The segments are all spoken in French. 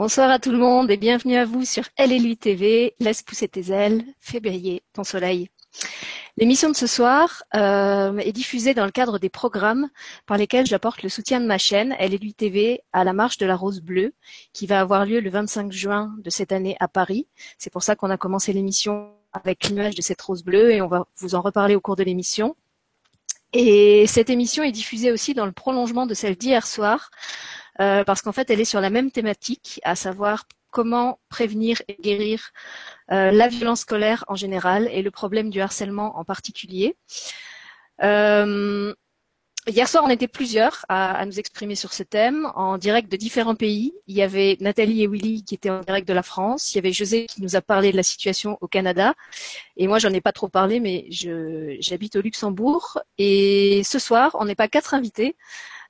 Bonsoir à tout le monde et bienvenue à vous sur Elle et lui TV. Laisse pousser tes ailes, fais ton soleil. L'émission de ce soir euh, est diffusée dans le cadre des programmes par lesquels j'apporte le soutien de ma chaîne lui TV à la marche de la rose bleue qui va avoir lieu le 25 juin de cette année à Paris. C'est pour ça qu'on a commencé l'émission avec l'image de cette rose bleue et on va vous en reparler au cours de l'émission. Et cette émission est diffusée aussi dans le prolongement de celle d'hier soir euh, parce qu'en fait, elle est sur la même thématique, à savoir comment prévenir et guérir euh, la violence scolaire en général et le problème du harcèlement en particulier. Euh, hier soir, on était plusieurs à, à, nous exprimer sur ce thème en direct de différents pays. Il y avait Nathalie et Willy qui étaient en direct de la France. Il y avait José qui nous a parlé de la situation au Canada. Et moi, j'en ai pas trop parlé, mais j'habite au Luxembourg. Et ce soir, on n'est pas quatre invités.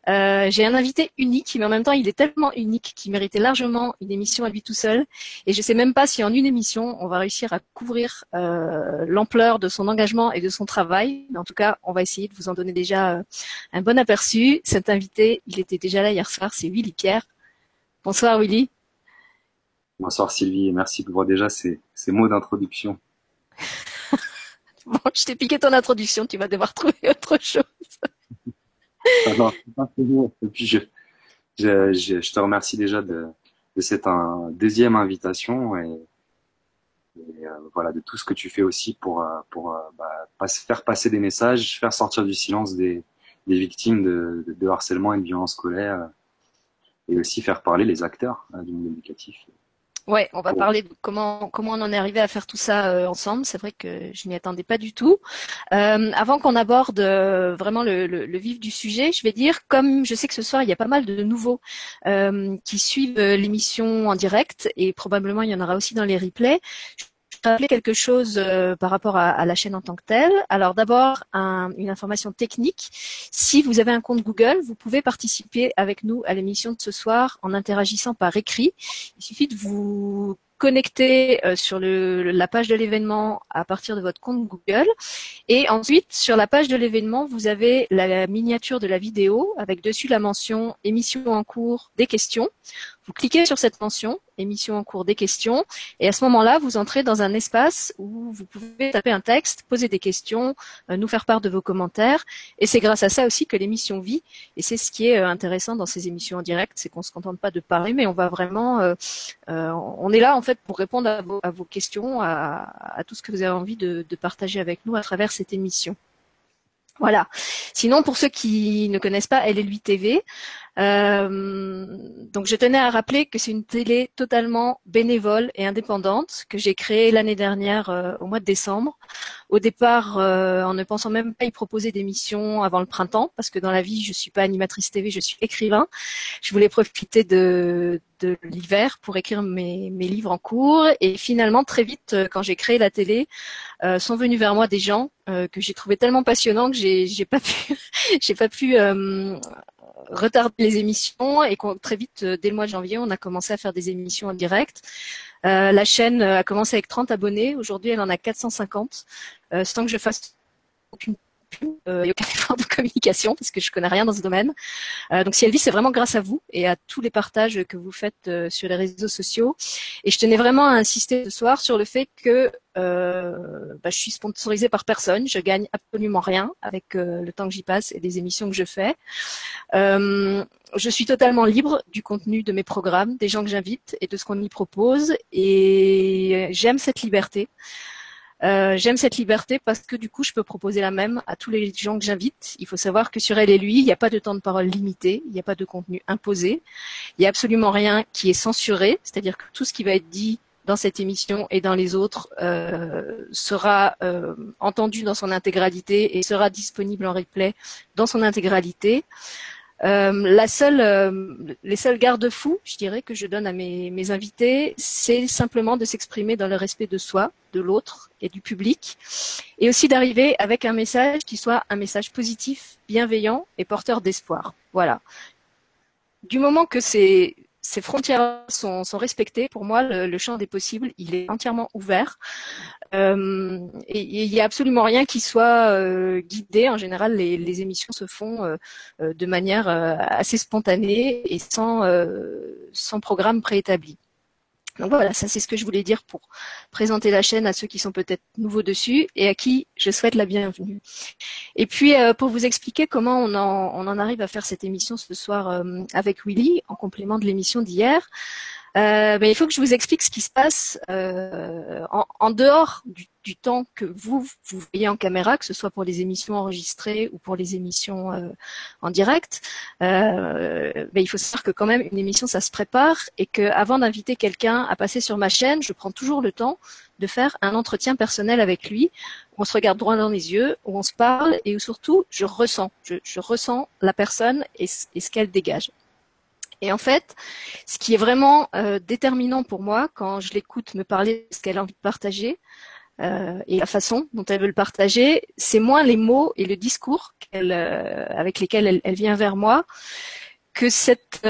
Euh, j'ai un invité unique, mais en même temps, il est tellement unique qu'il méritait largement une émission à lui tout seul. Et je ne sais même pas si en une émission, on va réussir à couvrir euh, l'ampleur de son engagement et de son travail. Mais en tout cas, on va essayer de vous en donner déjà euh, un bon aperçu. Cet invité, il était déjà là hier soir, c'est Willy Pierre. Bonsoir Willy. Bonsoir Sylvie, et merci pour déjà ces, ces mots d'introduction. bon, je t'ai piqué ton introduction, tu vas devoir trouver autre chose. Puis je, je, je, te remercie déjà de, cette deuxième invitation et, euh, voilà de tout ce que tu fais aussi pour euh, euh, bah, faire passer des messages, faire sortir du silence des, victimes de, harcèlement et de violence scolaire et aussi faire parler les acteurs du monde éducatif. Ouais, on va parler de comment comment on en est arrivé à faire tout ça euh, ensemble. C'est vrai que je n'y attendais pas du tout. Euh, avant qu'on aborde euh, vraiment le, le, le, vif du sujet, je vais dire, comme je sais que ce soir il y a pas mal de nouveaux euh, qui suivent l'émission en direct et probablement il y en aura aussi dans les replays rappeler quelque chose euh, par rapport à, la chaîne en tant que telle. Alors d'abord, un, une information technique. Si vous avez un compte Google, vous pouvez participer avec nous à l'émission de ce soir en interagissant par écrit. Il suffit de vous connecter euh, sur la page de l'événement à partir de votre compte Google. Et ensuite, sur la page de l'événement, vous avez la miniature de la vidéo avec dessus la mention émission en cours des questions. Vous cliquez sur cette mention, émission en cours des questions, et à ce moment-là, vous entrez dans un espace où vous pouvez taper un texte, poser des questions, euh, nous faire part de vos commentaires, et c'est grâce à ça aussi que l'émission vit, et c'est ce qui est euh, intéressant dans ces émissions en direct, c'est qu'on se contente pas de parler, mais on va vraiment, euh, on est là en fait pour répondre à vos, questions, à, tout ce que vous avez envie de partager avec nous à travers cette émission. Voilà. Sinon, pour ceux qui ne connaissent pas lui TV, euh, donc je tenais à rappeler que c'est une télé totalement bénévole et indépendante que j'ai créée l'année dernière euh, au mois de décembre. Au départ, euh, en ne pensant même pas y proposer d'émissions avant le printemps, parce que dans la vie, je suis pas animatrice TV, je suis écrivain. Je voulais profiter de, de l'hiver pour écrire mes, mes, livres en cours. Et finalement, très vite, euh, quand j'ai créé la télé, euh, sont venus vers moi des gens euh, que j'ai trouvé tellement passionnants que j'ai pas pu, j'ai pas pu retarder les émissions et très vite, dès le mois de janvier, on a commencé à faire des émissions en direct. Euh, la chaîne a commencé avec 30 abonnés. Aujourd'hui, elle en a 450. Euh, sans que je fasse aucune euh, aucun effort de communication parce que je connais rien dans ce domaine. Euh, donc si elle vit, c'est vraiment grâce à vous et à tous les partages que vous faites euh, sur les réseaux sociaux. Et je tenais vraiment à insister ce soir sur le fait que euh, bah, je suis sponsorisée par personne, je gagne absolument rien avec euh, le temps que j'y passe et des émissions que je fais. je suis totalement libre du contenu de mes programmes, des gens que j'invite et de ce qu'on y propose et j'aime cette liberté. Euh, J'aime cette liberté parce que du coup, je peux proposer la même à tous les gens que j'invite. Il faut savoir que sur elle et lui, il n'y a pas de temps de parole limité, il n'y a pas de contenu imposé, il n'y a absolument rien qui est censuré, c'est-à-dire que tout ce qui va être dit dans cette émission et dans les autres euh, sera euh, entendu dans son intégralité et sera disponible en replay dans son intégralité. Euh, la seule, euh, les seuls garde-fous, je dirais, que je donne à mes, mes invités, c'est simplement de s'exprimer dans le respect de soi, de l'autre et du public, et aussi d'arriver avec un message qui soit un message positif, bienveillant et porteur d'espoir. Voilà. Du moment que c'est ces frontières sont, sont respectées, pour moi, le, champ des possibles, il est entièrement ouvert. Euh, et il n'y a absolument rien qui soit euh, guidé. En général, les, les émissions se font euh, euh de manière euh, assez spontanée et sans, sans programme préétabli. Donc voilà, ça c'est ce que je voulais dire pour présenter la chaîne à ceux qui sont peut-être nouveaux dessus et à qui je souhaite la bienvenue. Et puis euh, pour vous expliquer comment on en, arrive à faire cette émission ce soir euh, avec Willy, en complément de l'émission d'hier, euh, ben, il faut que je vous explique ce qui se passe euh, en, en, dehors du, du, temps que vous vous voyez en caméra, que ce soit pour les émissions enregistrées ou pour les émissions euh, en direct. Euh, ben, il faut savoir que quand même une émission ça se prépare et que avant d'inviter quelqu'un à passer sur ma chaîne, je prends toujours le temps de faire un entretien personnel avec lui, où on se regarde droit dans les yeux, où on se parle et où surtout je ressens, je, je ressens la personne et ce qu'elle dégage. Et en fait, ce qui est vraiment euh, déterminant pour moi quand je l'écoute me parler de ce qu'elle a envie de partager euh, et la façon dont elle veut le partager, c'est moins les mots et le discours euh, avec lesquels elle, vient vers moi que cette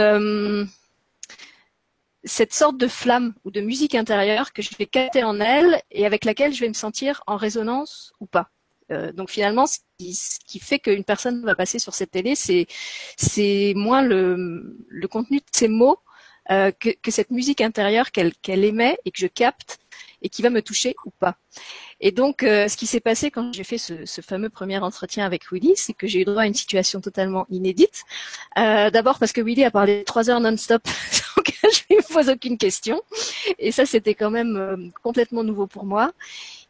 cette sorte de flamme ou de musique intérieure que je vais capter en elle et avec laquelle je vais me sentir en résonance ou pas. Euh, donc finalement, ce qui, fait qu'une personne va passer sur cette télé, c'est moins le, le contenu de ses mots euh, que, que, cette musique intérieure qu'elle qu'elle émet et que je capte et qui va me toucher ou pas. Et donc, euh, ce qui s'est passé quand j'ai fait ce, ce, fameux premier entretien avec Willy, c'est que j'ai eu droit à une situation totalement inédite. Euh, D'abord parce que Willy a parlé trois heures non-stop, donc je ne pose aucune question. Et ça, c'était quand même euh, complètement nouveau pour moi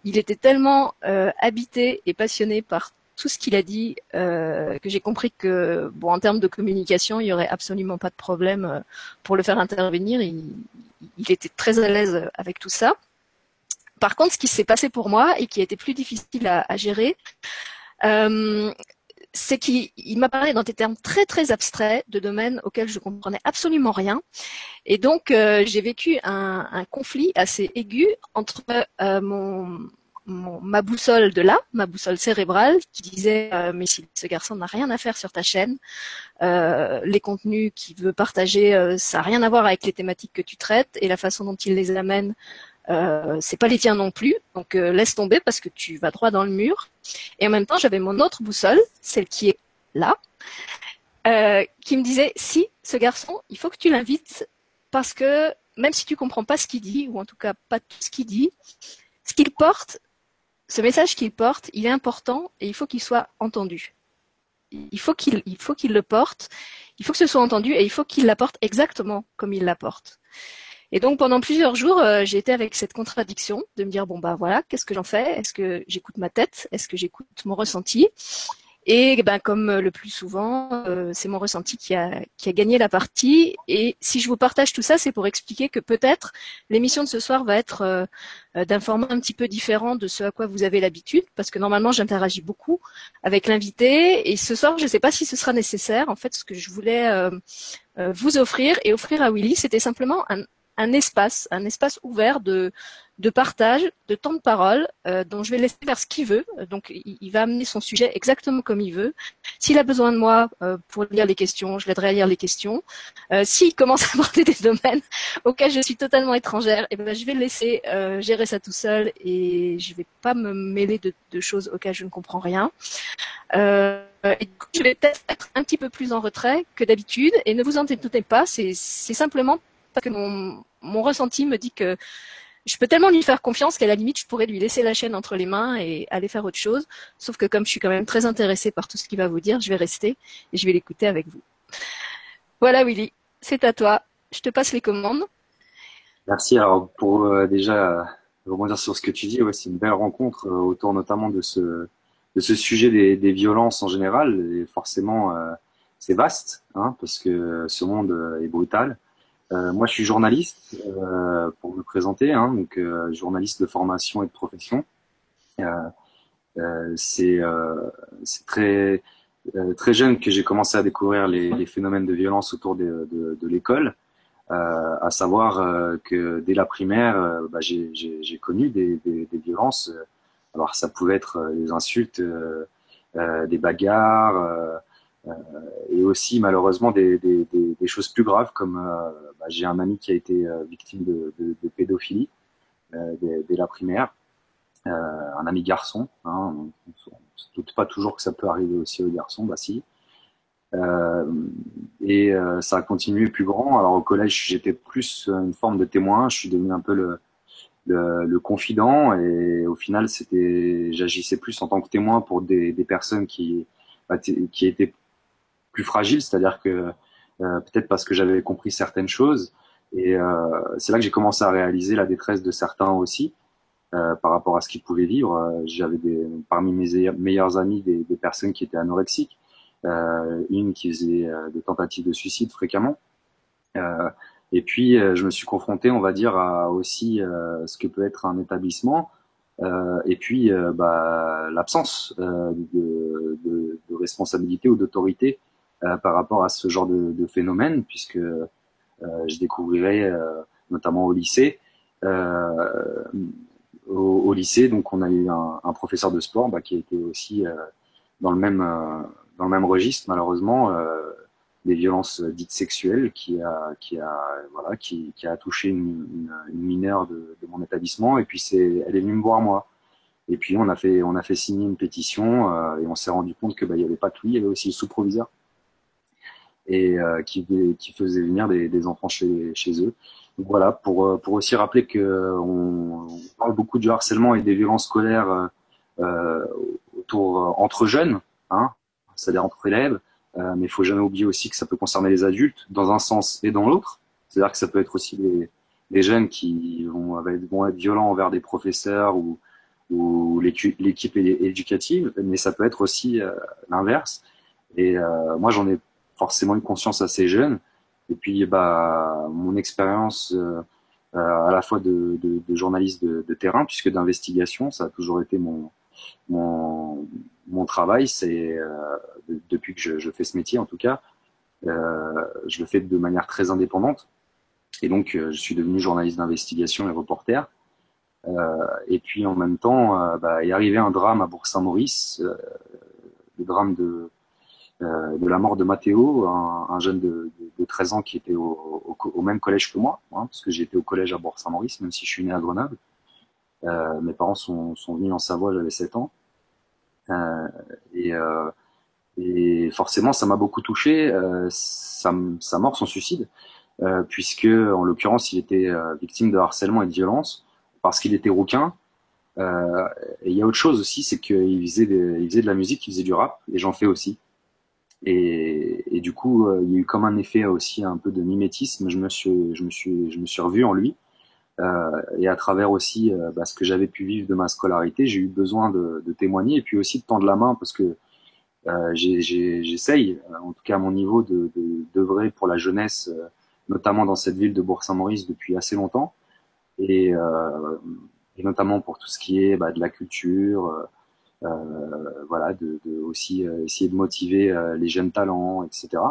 il était tellement euh, habité et passionné par tout ce qu'il a dit euh, que j'ai compris que bon en termes de communication il y aurait absolument pas de problème euh, pour le faire intervenir. Il, il était très à l'aise avec tout ça. Par contre ce qui s'est passé pour moi et qui a été plus difficile à, à gérer euh, c'est qu'il m'a parlé dans des termes très très abstraits de domaines auxquels je comprenais absolument rien. Et donc euh, j'ai vécu un, un, conflit assez aigu entre euh, mon, mon, ma boussole de là, ma boussole cérébrale, qui disait euh, mais si ce garçon n'a rien à faire sur ta chaîne, euh, les contenus qu'il veut partager, euh, ça n'a rien à voir avec les thématiques que tu traites et la façon dont il les amène, euh, c'est pas les tiens non plus, donc euh, laisse tomber parce que tu vas droit dans le mur. Et en même temps, j'avais mon autre boussole, celle qui est là, euh, qui me disait si ce garçon, il faut que tu l'invites parce que même si tu comprends pas ce qu'il dit ou en tout cas pas tout ce qu'il dit, ce qu'il porte, ce message qu'il porte, il est important et il faut qu'il soit entendu. Il faut qu'il il faut qu'il le porte, il faut que ce soit entendu et il faut qu'il l'apporte exactement comme il l'apporte. Et donc pendant plusieurs jours, euh, j'ai été avec cette contradiction de me dire bon bah voilà, qu'est-ce que j'en fais? Est-ce que j'écoute ma tête? Est-ce que j'écoute mon ressenti? Et ben comme le plus souvent, euh, c'est mon ressenti qui a qui a gagné la partie. Et si je vous partage tout ça, c'est pour expliquer que peut-être l'émission de ce soir va être euh, d'un format un petit peu différent de ce à quoi vous avez l'habitude, parce que normalement j'interagis beaucoup avec l'invité. Et ce soir, je ne sais pas si ce sera nécessaire. En fait, ce que je voulais vous offrir et offrir à Willy, c'était simplement un, un espace, un espace ouvert de, de partage, de temps de parole, euh, dont je vais laisser faire ce qu'il veut. Donc, il, va amener son sujet exactement comme il veut. S'il a besoin de moi euh, pour lire les questions, je l'aiderai à lire les questions. Euh, S'il commence à aborder des domaines auxquels je suis totalement étrangère, eh ben, je vais le laisser gérer ça tout seul et je vais pas me mêler de, choses auxquelles je ne comprends rien. Je vais peut-être être un petit peu plus en retrait que d'habitude. Et ne vous en doutez pas, c'est simplement parce que mon, ressenti me dit que je peux tellement lui faire confiance qu'à la limite, je pourrais lui laisser la chaîne entre les mains et aller faire autre chose. Sauf que comme je suis quand même très intéressée par tout ce qu'il va vous dire, je vais rester et je vais l'écouter avec vous. Voilà Willy, c'est à toi. Je te passe les commandes. Merci. Alors pour euh, déjà rebondir sur ce que tu dis, c'est une belle rencontre euh, autour notamment de ce sujet des, violences en général. Et forcément, euh, c'est vaste, hein, parce que ce monde euh, est brutal. Euh, moi, je suis journaliste, euh, pour me présenter, hein, donc euh, journaliste de formation et de profession. c'est très très jeune que j'ai commencé à découvrir les, les, phénomènes de violence autour de, de, de l'école, à savoir que dès la primaire, bah, j'ai connu des, des, des, violences. Alors ça pouvait être des insultes, des bagarres et aussi malheureusement des, des, des, choses plus graves comme bah, j'ai un ami qui a été victime de, de, de pédophilie dès, dès, la primaire, un ami garçon. Hein, on ne se doute pas toujours que ça peut arriver aussi aux garçons, bah si. Euh, et euh, ça a continué plus grand. Alors au collège, j'étais plus une forme de témoin. Je suis devenu un peu le, le, le confident et au final, c'était, j'agissais plus en tant que témoin pour des, des personnes qui, bah, qui étaient plus fragiles, c'est-à-dire que euh, peut-être parce que j'avais compris certaines choses. Et euh, c'est là que j'ai commencé à réaliser la détresse de certains aussi euh, par rapport à ce qu'ils pouvaient vivre. J'avais des, parmi mes meilleurs amis des, personnes qui étaient anorexiques euh, une qui faisait euh, des tentatives de suicide fréquemment. Euh, et puis, je me suis confronté, on va dire, à aussi ce que peut être un établissement, et puis bah, l'absence de, de, de, responsabilité ou d'autorité par rapport à ce genre de, de phénomène, puisque je découvrirai notamment au lycée. Euh, au, au, lycée, donc on a eu un, un professeur de sport bah, qui était aussi euh, dans le même dans le même registre, malheureusement, euh, des violences dites sexuelles qui a, qui a, voilà, qui, qui a touché une, une, mineure de, de, mon établissement. Et puis c'est, elle est venue me voir moi. Et puis on a fait, on a fait signer une pétition euh, et on s'est rendu compte que bah, il y avait pas que lui, il y avait aussi le sous-proviseur et euh, qui, qui faisait venir des, enfants chez, eux. Donc voilà, pour, euh, pour aussi rappeler que on, parle beaucoup du harcèlement et des violences scolaires euh, autour entre jeunes, hein, c'est-à-dire entre élèves. Mais il faut jamais oublier aussi que ça peut concerner les adultes dans un sens et dans l'autre. C'est-à-dire que ça peut être aussi des, des jeunes qui vont, vont, être violents envers des professeurs ou, ou l'équipe éducative, mais ça peut être aussi l'inverse. Et moi, j'en ai forcément une conscience assez jeune. Et puis, bah, mon expérience euh, euh à la fois de, journaliste de, terrain, puisque d'investigation, ça a toujours été mon, mon, travail, c'est euh, depuis que je, fais ce métier en tout cas, je le fais de manière très indépendante. Et donc, je suis devenu journaliste d'investigation et reporter. Et puis, en même temps, bah, est arrivé un drame à Bourg-Saint-Maurice, le drame de, de la mort de Mathéo, un, un jeune de, de, de, 13 ans qui était au, au, au même collège que moi, hein, parce que j'étais au collège à Bourg-Saint-Maurice, même si je suis né à Grenoble. mes parents sont, sont venus en Savoie, j'avais 7 ans. Euh, et, euh, et forcément, ça m'a beaucoup touché. Euh, sa, sa, mort, son suicide, puisque en l'occurrence, il était victime de harcèlement et de violence parce qu'il était rouquin. Euh, et il y a autre chose aussi, c'est qu'il faisait, il faisait de la musique, il faisait du rap, et j'en fais aussi. Et, et, du coup, euh, il y a eu comme un effet aussi un peu de mimétisme. Je me suis, je me suis, je me suis revu en lui. Euh, et à travers aussi euh, bah, ce que j'avais pu vivre de ma scolarité, j'ai eu besoin de, de, témoigner et puis aussi de tendre la main parce que euh, j'essaye, en tout cas à mon niveau, de d'œuvrer pour la jeunesse, notamment dans cette ville de Bourg-Saint-Maurice depuis assez longtemps, et, et, notamment pour tout ce qui est bah, de la culture, voilà, de, de aussi essayer de motiver les jeunes talents, etc.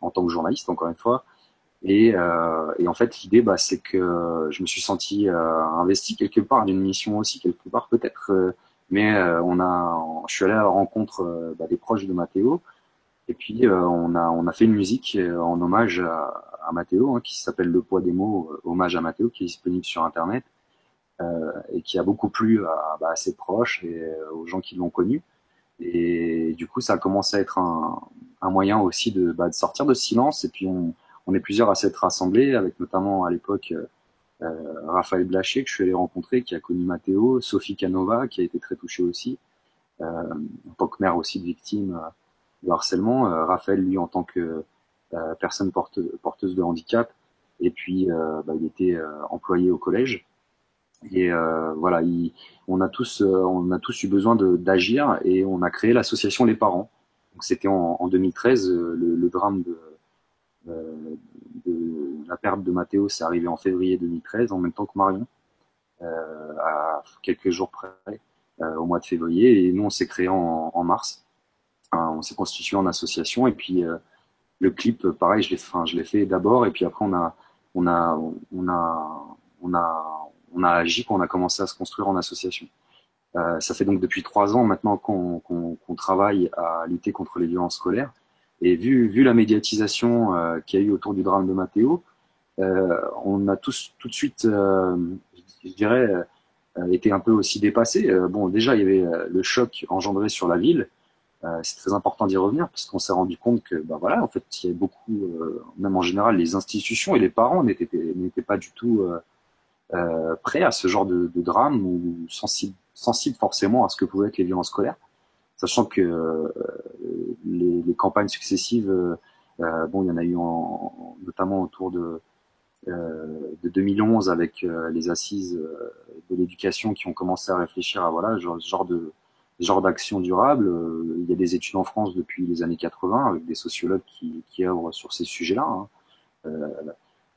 En tant que journaliste, encore une fois, et, euh, et, en fait, l'idée, bah, c'est que je me suis senti euh, investi quelque part d'une mission aussi, quelque part peut-être. Euh, mais euh, on a, je suis allé à la rencontre euh, bah, des proches de Mathéo. Et puis on a, on a fait une musique en hommage à, à Mathéo, hein, qui s'appelle Le poids des mots, hommage à Mathéo, qui est disponible sur Internet et qui a beaucoup plu à, bah, à ses proches et aux gens qui l'ont connu. Et du coup, ça a commencé à être un, un moyen aussi de, bah, de sortir de silence. Et puis on on est plusieurs à s'être rassemblés, avec notamment à l'époque euh, euh, Raphaël Blaché, que je suis allé rencontrer, qui a connu Matteo, Sophie Canova, qui a été très touchée aussi, euh, en tant que mère aussi de victime de harcèlement. Raphaël, lui, en tant que personne porteuse de handicap, et puis bah, il était employé au collège. Et voilà, on a tous, on a tous eu besoin d'agir et on a créé l'association Les Parents. Donc c'était en, en, 2013 le, le, drame de, euh, de la perte de Mathéo, c'est arrivé en février 2013, en même temps que Marion, euh, à quelques jours près, euh, au mois de février. Et nous, on s'est créé en, en mars. on s'est constitué en association. Et puis, le clip, pareil, je l'ai, enfin, je l'ai fait d'abord. Et puis après, on a, on a, on a, on a, on a agi on a commencé à se construire en association. Euh, ça fait donc depuis trois ans maintenant qu'on, travaille à lutter contre les violences scolaires. Et vu, vu la médiatisation euh, qu'il y a eu autour du drame de Matteo, euh, on a tous tout de suite, euh, je dirais, été un peu aussi dépassés. bon, déjà, il y avait le choc engendré sur la ville. c'est très important d'y revenir parce qu'on s'est rendu compte que, bah voilà, en fait, il y avait beaucoup, même en général, les institutions et les parents n'étaient pas du tout prêts à ce genre de, de drame ou sensibles sensible forcément à ce que pouvaient être les violences scolaires sachant que euh, les, les, campagnes successives, euh, euh, bon, il y en a eu en, notamment autour de, de 2011 avec les assises de l'éducation qui ont commencé à réfléchir à voilà ce genre de genre d'action durable. Il y a des études en France depuis les années 80 avec des sociologues qui, qui œuvrent sur ces sujets-là. Hein.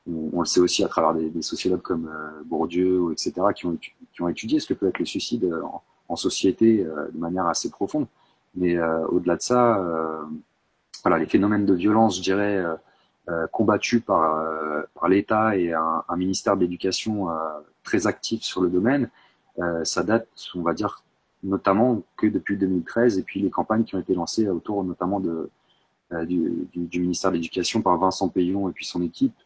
Euh, on, le sait aussi à travers des, sociologues comme Bourdieu, etc., qui ont, qui ont étudié ce que peut être le suicide en, en société euh, de manière assez profonde. Mais euh, au-delà de ça, euh, voilà, les phénomènes de violence, je dirais, combattus par, l'État et un, ministère de l'Éducation très actif sur le domaine, ça date, on va dire, notamment que depuis 2013 et puis les campagnes qui ont été lancées autour notamment de, du, du, ministère de l'Éducation par Vincent Payon et puis son équipe, euh,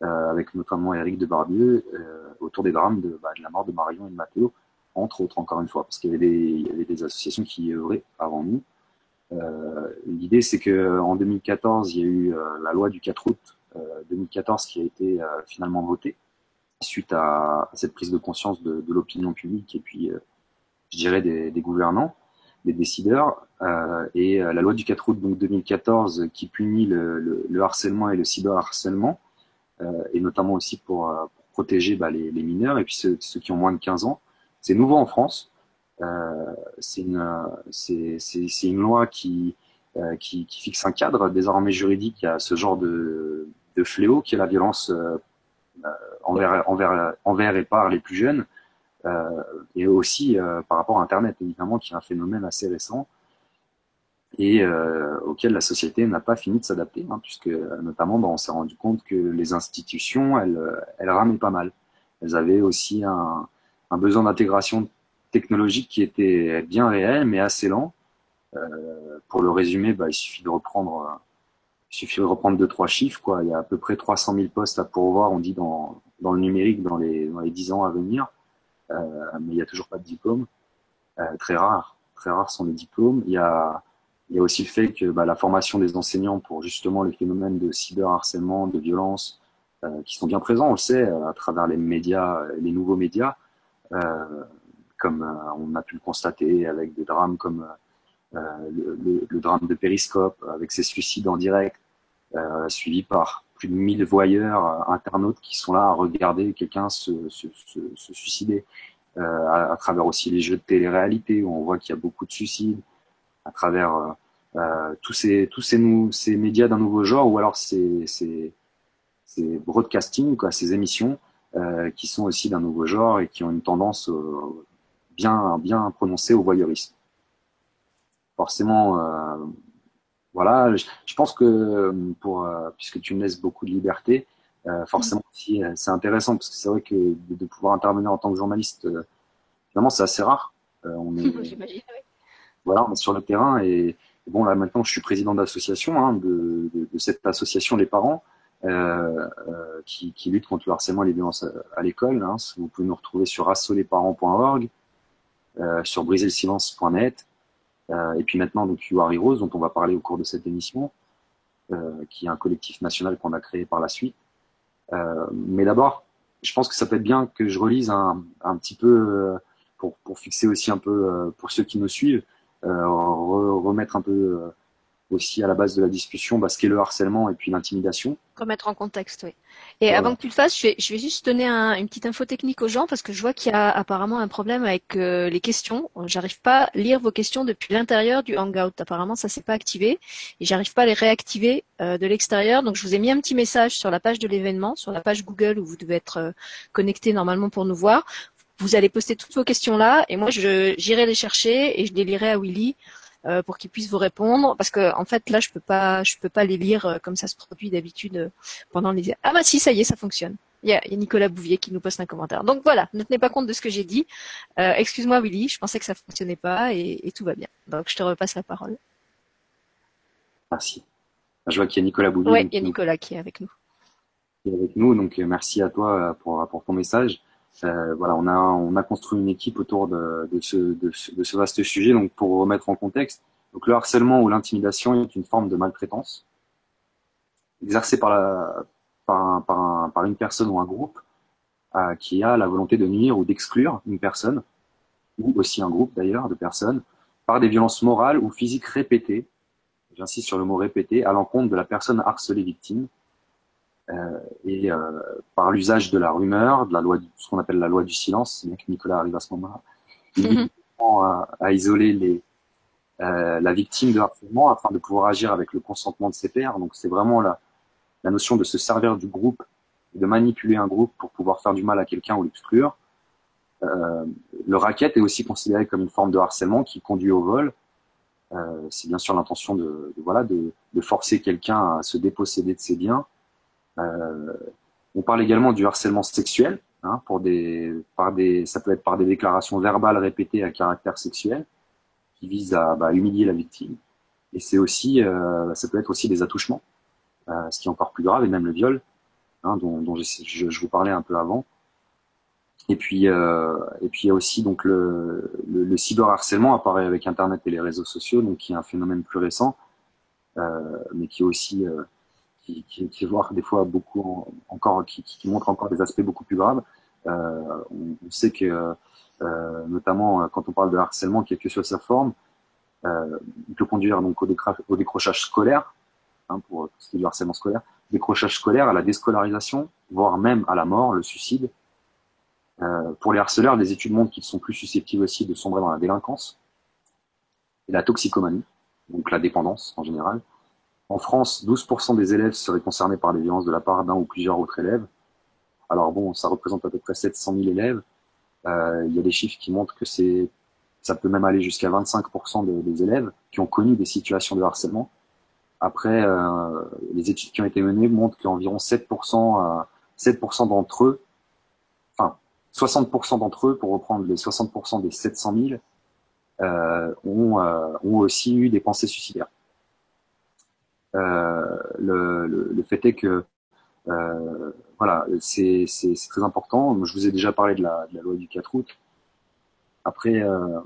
avec notamment Eric de Barbieux, euh, autour des drames de, bah, de, la mort de Marion et de Mathéo entre autres encore une fois, parce qu'il y, y, avait des associations qui œuvraient avant nous. Euh, L'idée, c'est que en 2014, il y a eu euh, la loi du 4 août 2014 euh, qui a été euh, finalement votée suite à, cette prise de conscience de, de l'opinion publique et puis, je dirais, des, des, gouvernants, des décideurs. et la loi du 4 août donc 2014 qui punit le, le, le harcèlement et le cyberharcèlement, et notamment aussi pour, pour protéger bah, les, les, mineurs et puis ceux, ceux, qui ont moins de 15 ans. C'est nouveau en France. Euh, c'est une, une loi qui, euh, qui, qui, fixe un cadre désormais juridique à ce genre de, de fléau qui est la violence euh, envers, envers, envers et par les plus jeunes. Euh, et aussi euh, par rapport à Internet, évidemment, qui est un phénomène assez récent et euh, auquel la société n'a pas fini de s'adapter, hein, puisque notamment bah, on s'est rendu compte que les institutions, elles, elles ramaient pas mal. Elles avaient aussi un, un besoin d'intégration technologique qui était bien réel, mais assez lent. Euh, pour le résumer, bah, il suffit de reprendre, euh, il suffit de reprendre deux trois chiffres. Quoi. Il y a à peu près 300 000 postes à pourvoir, on dit dans, dans le numérique dans les dans les 10 ans à venir, euh, mais il y a toujours pas de diplôme. Euh, très rare, très rares sont les diplômes. Il y a il y a aussi le fait que bah, la formation des enseignants pour justement les phénomènes de cyberharcèlement, de violence, euh, qui sont bien présents, on le sait, à travers les médias, les nouveaux médias, euh, comme euh, on a pu le constater avec des drames comme euh, le, le, le, drame de Périscope, avec ses suicides en direct, suivi par plus de 1000 voyeurs, internautes qui sont là à regarder quelqu'un se, se, se, se, suicider. Euh, à, à, travers aussi les jeux de télé-réalité où on voit qu'il y a beaucoup de suicides, à travers euh, tous ces tous ces, nou ces médias d'un nouveau genre ou alors ces, ces, ces broadcasting, quoi, ces émissions euh, qui sont aussi d'un nouveau genre et qui ont une tendance euh, bien, bien prononcée au voyeurisme. Forcément, euh, voilà, je, je, pense que pour, euh, puisque tu me laisses beaucoup de liberté, euh, forcément aussi c'est intéressant parce que c'est vrai que de, de, pouvoir intervenir en tant que journaliste, finalement c'est assez rare. on est, voilà, on est sur le terrain et, bon là maintenant je suis président d'association hein, de, de, de, cette association les parents euh, euh, qui, qui, lutte contre le harcèlement et les violences à, l'école. Hein. Vous pouvez nous retrouver sur assolesparents.org, euh, sur briserlesilence.net, euh, et puis maintenant donc You Are dont on va parler au cours de cette émission, euh, qui est un collectif national qu'on a créé par la suite. Euh, mais d'abord, je pense que ça peut être bien que je relise un, un petit peu pour, pour fixer aussi un peu pour ceux qui nous suivent, remettre un peu aussi à la base de la discussion bah, ce qu'est le harcèlement et puis l'intimidation. Remettre en contexte, oui. Et voilà. avant que tu le fasses, je vais, je vais juste donner un, une petite info technique aux gens parce que je vois qu'il y a apparemment un problème avec euh, les questions. J'arrive pas à lire vos questions depuis l'intérieur du Hangout. Apparemment, ça s'est pas activé et j'arrive pas à les réactiver euh, de l'extérieur. Donc, je vous ai mis un petit message sur la page de l'événement, sur la page Google où vous devez être euh, connecté normalement pour nous voir. Vous allez poster toutes vos questions là et moi, j'irai les chercher et je les lirai à Willy euh, pour qu'ils puissent vous répondre. Parce que en fait là je peux pas je peux pas les lire euh, comme ça se produit d'habitude euh, pendant les ah bah si ça y est ça fonctionne. Il y a, il y a Nicolas Bouvier qui nous poste un commentaire. Donc voilà ne tenez pas compte de ce que j'ai dit. Euh, excuse-moi Willy je pensais que ça fonctionnait pas et, et, tout va bien. Donc je te repasse la parole. Merci. Je vois qu'il y a Nicolas Bouvier. Oui, il y a Nicolas qui est avec nous. Qui est avec nous, donc merci à toi pour, pour ton message. Euh, voilà, on a on a construit une équipe autour de, ce, de, vaste sujet. Donc pour remettre en contexte, donc le harcèlement ou l'intimidation est une forme de maltraitance exercée par la par, par, un, par une personne ou un groupe euh, qui a la volonté de nuire ou d'exclure une personne ou aussi un groupe d'ailleurs de personnes par des violences morales ou physiques répétées. J'insiste sur le mot répété à l'encontre de la personne harcelée victime et euh, par l'usage de la rumeur, de la loi, ce qu'on appelle la loi du silence, c'est bien que Nicolas arrive à ce moment-là, il mm à, à, isoler les, euh, la victime de harcèlement afin de pouvoir agir avec le consentement de ses pairs. Donc c'est vraiment la, la notion de se servir du groupe, de manipuler un groupe pour pouvoir faire du mal à quelqu'un ou l'exclure. Euh, le racket est aussi considéré comme une forme de harcèlement qui conduit au vol. Euh, c'est bien sûr l'intention de, de, voilà de, de forcer quelqu'un à se déposséder de ses biens euh, on parle également du harcèlement sexuel, hein, pour des, par des, ça peut être par des déclarations verbales répétées à caractère sexuel, qui visent à bah, humilier la victime. Et c'est aussi, euh, ça peut être aussi des attouchements, euh, ce qui est encore plus grave, et même le viol, hein, dont, dont je, je, vous parlais un peu avant. Et puis, euh, et puis il y a aussi donc le, le, le, cyberharcèlement apparaît avec Internet et les réseaux sociaux, donc qui est un phénomène plus récent, euh, mais qui est aussi euh, qui, qui, qui des fois beaucoup encore, qui, qui, montre encore des aspects beaucoup plus graves. Euh, on, sait que, euh, notamment euh, quand on parle de harcèlement, quelle que soit sa forme, il peut conduire donc au, décrochage scolaire, hein, pour ce qui est du harcèlement scolaire, décrochage scolaire, à la déscolarisation, voire même à la mort, le suicide. Pour les harceleurs, les études montrent qu'ils sont plus susceptibles aussi de sombrer dans la délinquance et la toxicomanie, donc la dépendance en général. En France, 12% des élèves seraient concernés par des violences de la part d'un ou plusieurs autres élèves. Alors bon, ça représente à peu près 700 000 élèves. Euh, il y a des chiffres qui montrent que c'est, ça peut même aller jusqu'à 25% des élèves qui ont connu des situations de harcèlement. Après, euh, les études qui ont été menées montrent qu'environ 7%, 7% d'entre eux, enfin 60% d'entre eux, pour reprendre les 60% des 700 000, euh, ont, euh, ont aussi eu des pensées suicidaires. Euh, le, fait est que euh, voilà, c'est très important. Je vous ai déjà parlé de la, loi du 4 août. Après, euh,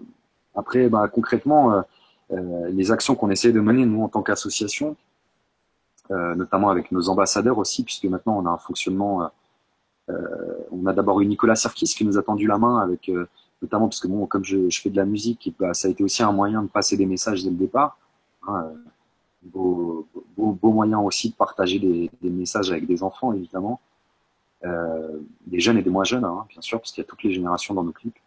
après bah, concrètement, les actions qu'on essaie de mener, nous, en tant qu'association, notamment avec nos ambassadeurs aussi, puisque maintenant on a un fonctionnement. on a d'abord eu Nicolas Serkis qui nous a tendu la main avec, notamment parce que comme je, je fais de la musique, bah, ça a été aussi un moyen de passer des messages dès le départ. Hein, beau, beau, moyen aussi de partager des, des, messages avec des enfants, évidemment. Euh, des jeunes et des moins jeunes, hein, bien sûr, parce qu'il y a toutes les générations dans nos clips.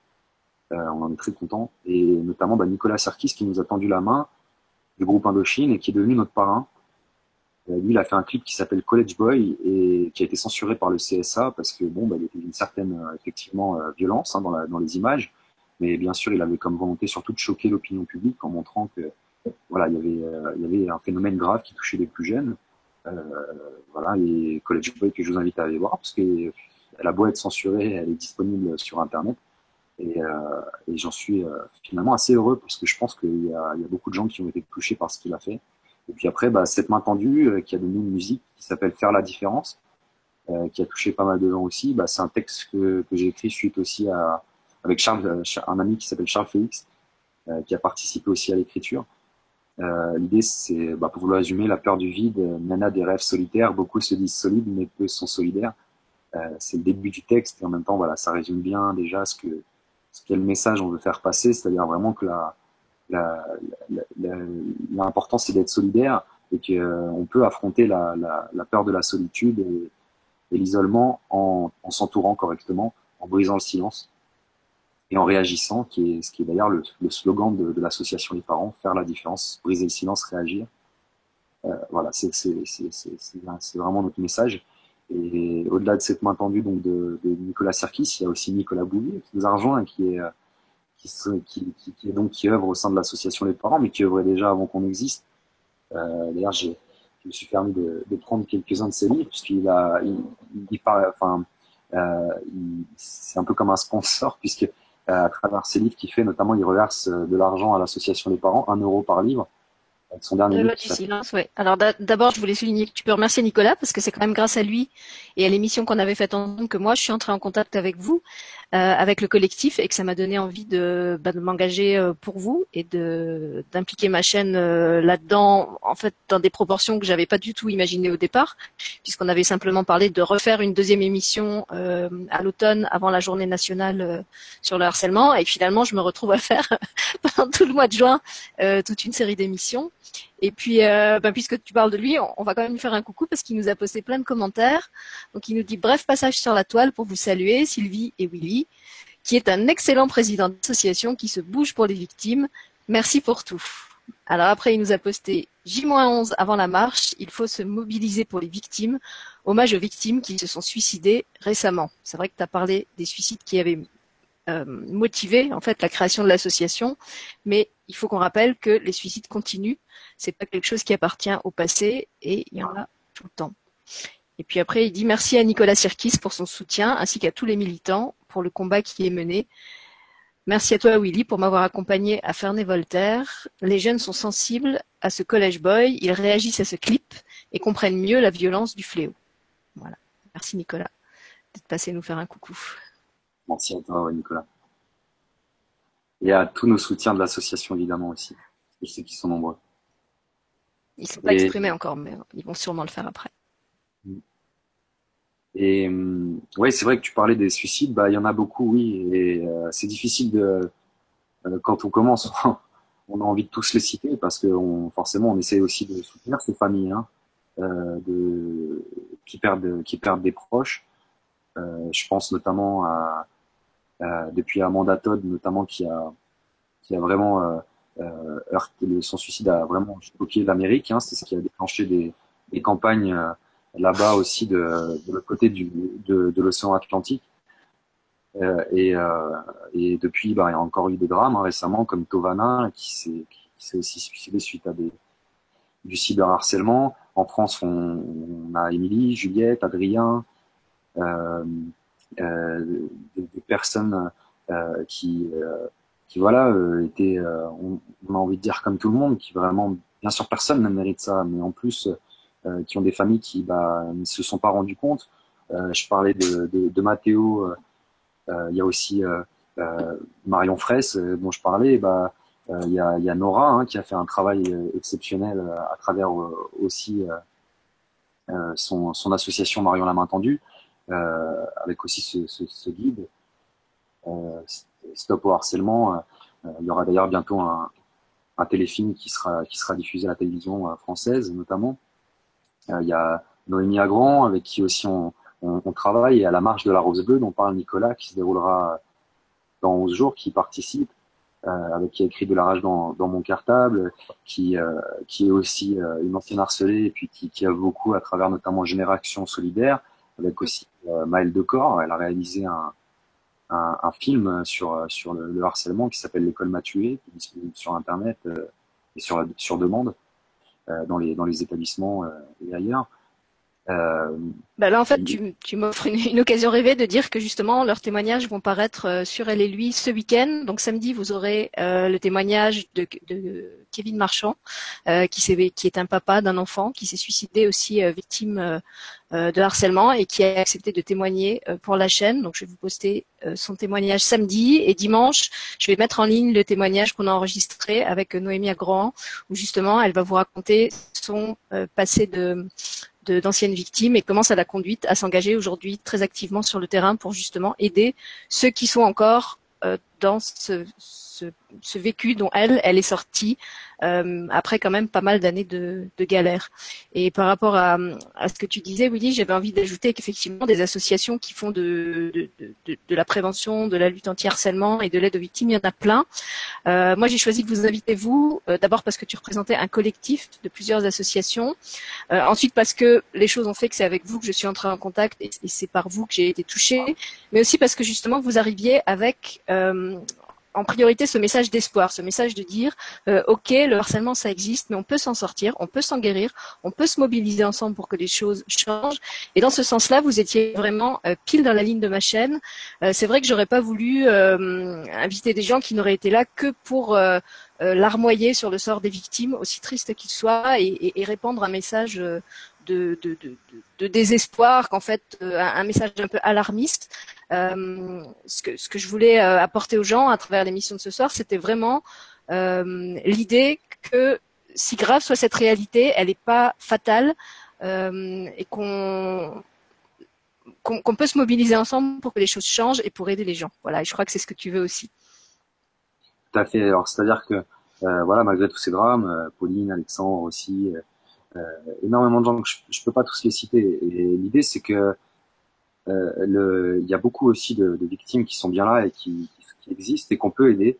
Euh, on en est très content. Et notamment bah, Nicolas Sarkis qui nous a tendu la main du groupe Indochine et qui est devenu notre parrain. Euh, lui, il a fait un clip qui s'appelle College Boy et qui a été censuré par le CSA parce que bon, bah, il y avait une certaine euh, effectivement euh, violence hein, dans, la, dans les images. Mais bien sûr, il avait comme volonté surtout de choquer l'opinion publique en montrant que voilà, il y avait, euh, il y avait un phénomène grave qui touchait les plus jeunes. Euh, voilà, et College Boy que je vous invite à aller voir parce que elle a beau être censurée, elle est disponible sur Internet. Et, euh, j'en suis euh, finalement assez heureux parce que je pense qu'il y y a beaucoup de gens qui ont été touchés par ce qu'il a fait. Et puis après, bah, cette main tendue euh, qui a donné une musique qui s'appelle Faire la différence, euh, qui a touché pas mal de gens aussi. Bah, c'est un texte que, que j'ai écrit suite aussi à avec Charles, un ami qui s'appelle Charles Félix, qui a participé aussi à l'écriture. Euh, L'idée, c'est, bah, pour le résumer, la peur du vide mène à des rêves solitaires. Beaucoup se disent solides, mais peu sont solidaires. Euh, c'est le début du texte et en même temps, voilà, ça résume bien déjà ce que ce quel message on veut faire passer, c'est-à-dire vraiment que la l'important c'est d'être solidaire et qu'on euh, peut affronter la, la, la, peur de la solitude et, et l'isolement en, en s'entourant correctement, en brisant le silence et en réagissant, qui est, ce qui est d'ailleurs le, slogan de, l'association Les Parents, faire la différence, briser le silence, réagir. Euh, voilà, c'est vraiment notre message. Et au-delà de cette main tendue donc de, Nicolas Serkis, il y a aussi Nicolas Bouvier qui nous a rejoint, qui est qui, qui, qui, qui, est donc qui œuvre au sein de l'association Les Parents, mais qui œuvrait déjà avant qu'on existe. Euh, D'ailleurs, je me suis permis de, prendre quelques-uns de ses livres puisqu'il a, il, il, enfin, euh, c'est un peu comme un sponsor puisque à travers ses livres qu'il fait, notamment il reverse euh, de l'argent à l'association des parents, un euro par livre. Son dernier livre. du silence, ouais. Alors d'abord, je voulais souligner que tu peux remercier Nicolas parce que c'est quand même grâce à lui et à l'émission qu'on avait faite ensemble que moi je suis entrée en contact avec vous, euh, avec le collectif et que ça m'a donné envie de, bah, de m'engager euh, pour vous et de d'impliquer ma chaîne euh, là-dedans, en fait dans des proportions que j'avais pas du tout imaginées au départ, puisqu'on avait simplement parlé de refaire une deuxième émission euh, à l'automne avant la journée nationale sur le harcèlement et finalement je me retrouve à faire pendant tout le mois de juin toute une série d'émissions. Et puis, euh, bah, puisque tu parles de lui, on, va quand même lui faire un coucou parce qu'il nous a posté plein de commentaires. Donc, il nous dit bref passage sur la toile pour vous saluer, Sylvie et Willy, qui est un excellent président d'association qui se bouge pour les victimes. Merci pour tout. Alors après, il nous a posté J-11 avant la marche, il faut se mobiliser pour les victimes. Hommage aux victimes qui se sont suicidées récemment. C'est vrai que tu as parlé des suicides qui avaient euh, motivé en fait la création de l'association, mais il faut qu'on rappelle que les suicides continuent. C'est pas quelque chose qui appartient au passé et il y en a tout le temps. Et puis après, il dit merci à Nicolas Sirkis pour son soutien ainsi qu'à tous les militants pour le combat qui est mené. Merci à toi, Willy, pour m'avoir accompagné à Ferney-Voltaire. Les jeunes sont sensibles à ce collège boy, ils réagissent à ce clip et comprennent mieux la violence du fléau. Voilà. Merci, Nicolas, d'être passé nous faire un coucou. Merci à toi, Nicolas. Et à tous nos soutiens de l'association, évidemment, aussi. Je sais qu'ils sont nombreux. Ils ne sont pas exprimés encore, mais ils vont sûrement le faire après. Et euh, ouais, c'est vrai que tu parlais des suicides, bah il y en a beaucoup, oui, et euh, c'est difficile de euh, quand on commence, on a envie de tous les citer parce que on, forcément on essaie aussi de soutenir ces familles, hein, de qui perdent qui perdent des proches. je pense notamment à euh, depuis Amanda Todd notamment qui a qui a vraiment euh, euh, heurté, son suicide a vraiment choqué l'Amérique. Hein, c'est ce qui a déclenché des, campagnes là-bas aussi de, de l'autre côté du, de, l'océan Atlantique. Euh, et, euh, et, depuis, bah, il y a encore eu des drames hein, récemment, comme Tovana, qui s'est, qui s'est aussi suicidé suite à des, du cyberharcèlement. En France, on, a Émilie, Juliette, Adrien, euh, euh, des, des, personnes euh, qui, euh, qui voilà, étaient, on, on, a envie de dire comme tout le monde, qui vraiment, bien sûr, personne ne mérite ça, mais en plus, qui ont des familles qui bah, ne se sont pas rendues compte. je parlais de, de, de Mathéo, il y a aussi Marion Fraisse dont je parlais, bah, il y, a, y, a, Nora hein, qui a fait un travail exceptionnel à travers aussi son, son, association Marion la main tendue. Euh, avec aussi ce, ce, ce guide euh, Stop au harcèlement. Euh, il y aura d'ailleurs bientôt un, un, téléfilm qui sera qui sera diffusé à la télévision française notamment. il y a Noémie Agran avec qui aussi on, on, on, travaille et à la marche de la Rose Bleue dont parle Nicolas qui se déroulera dans 11 jours, qui participe, euh, avec qui a écrit de la rage dans, dans mon cartable, qui euh, qui est aussi une ancienne harcelée et puis qui, qui a beaucoup à travers notamment Génération Solidaire, avec aussi euh, Maëlle Decor. Elle a réalisé un, un, un film sur, sur le, le harcèlement qui s'appelle L'école m'a tué, qui est disponible sur Internet euh, et sur, sur demande euh, dans, les, dans les établissements et ailleurs. Euh, bah là, en fait, tu, tu m'offres une, une, occasion rêvée de dire que justement leurs témoignages vont paraître euh, sur Elle et lui ce week-end. Donc samedi, vous aurez euh, le témoignage de, de Kevin Marchand, euh, qui, est, qui est un papa d'un enfant qui s'est suicidé aussi euh, victime de harcèlement et qui a accepté de témoigner pour la chaîne. Donc je vais vous poster son témoignage samedi et dimanche, je vais mettre en ligne le témoignage qu'on a enregistré avec Noémie Agrand, où justement elle va vous raconter son passé de d'anciennes victimes et comment ça l'a conduite à s'engager aujourd'hui très activement sur le terrain pour justement aider ceux qui sont encore euh, dans ce, vécu dont elle, elle est sortie euh, après quand même pas mal d'années de, galère. Et par rapport à, ce que tu disais, Willy, j'avais envie d'ajouter qu'effectivement des associations qui font de, de, de, la prévention, de la lutte anti-harcèlement et de l'aide aux victimes, il y en a plein. Euh, moi, j'ai choisi de vous inviter, vous, euh, d'abord parce que tu représentais un collectif de plusieurs associations, ensuite parce que les choses ont fait que c'est avec vous que je suis entrée en contact et, c'est par vous que j'ai été touchée, mais aussi parce que justement vous arriviez avec en priorité ce message d'espoir, ce message de dire euh, ok le harcèlement ça existe, mais on peut s'en sortir, on peut s'en guérir, on peut se mobiliser ensemble pour que les choses changent. Et dans ce sens-là, vous étiez vraiment euh, pile dans la ligne de ma chaîne. Euh, c'est vrai que j'aurais pas voulu euh, inviter des gens qui n'auraient été là que pour larmoyer sur le sort des victimes, aussi triste qu'il soit, et, et, répandre un message de, désespoir, qu'en fait, un message un peu alarmiste. ce, que, ce que je voulais apporter aux gens à travers l'émission de ce soir, c'était vraiment l'idée que si grave soit cette réalité, elle n'est pas fatale et qu'on qu'on peut se mobiliser ensemble pour que les choses changent et pour aider les gens. Voilà, et je crois que c'est ce que tu veux aussi. Tout à fait. Alors, c'est-à-dire que, euh, voilà, malgré tous ces drames, euh, Pauline, Alexandre aussi, euh, énormément de gens que je, ne peux pas tous les citer. Et l'idée, c'est que le, il y a beaucoup aussi de, de, victimes qui sont bien là et qui, qui existent et qu'on peut aider,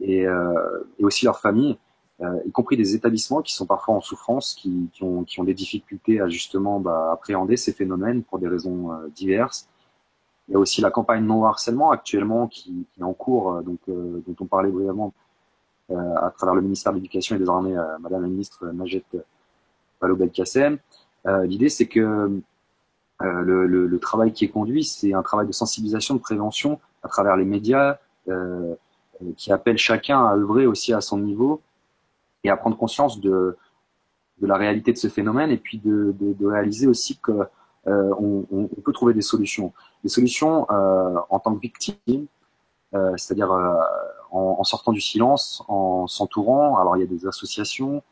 et, et aussi leurs familles. Euh, y compris des établissements qui sont parfois en souffrance, qui, qui, ont, qui ont, des difficultés à justement bah, appréhender ces phénomènes pour des raisons euh, diverses. Il y a aussi la campagne non harcèlement actuellement qui, qui est en cours, euh, donc dont on parlait brièvement à travers le ministère de l'Éducation et des Armées, Madame la ministre Majed Vallaud-Belkacem. L'idée, c'est que le, le, travail qui est conduit, c'est un travail de sensibilisation, de prévention à travers les médias, qui appelle chacun à œuvrer aussi à son niveau et à prendre conscience de, la réalité de ce phénomène et puis de, réaliser aussi que euh, peut trouver des solutions. Des solutions euh, en tant que victime, euh, c'est-à-dire euh, en, sortant du silence, en s'entourant. Alors il y a des associations,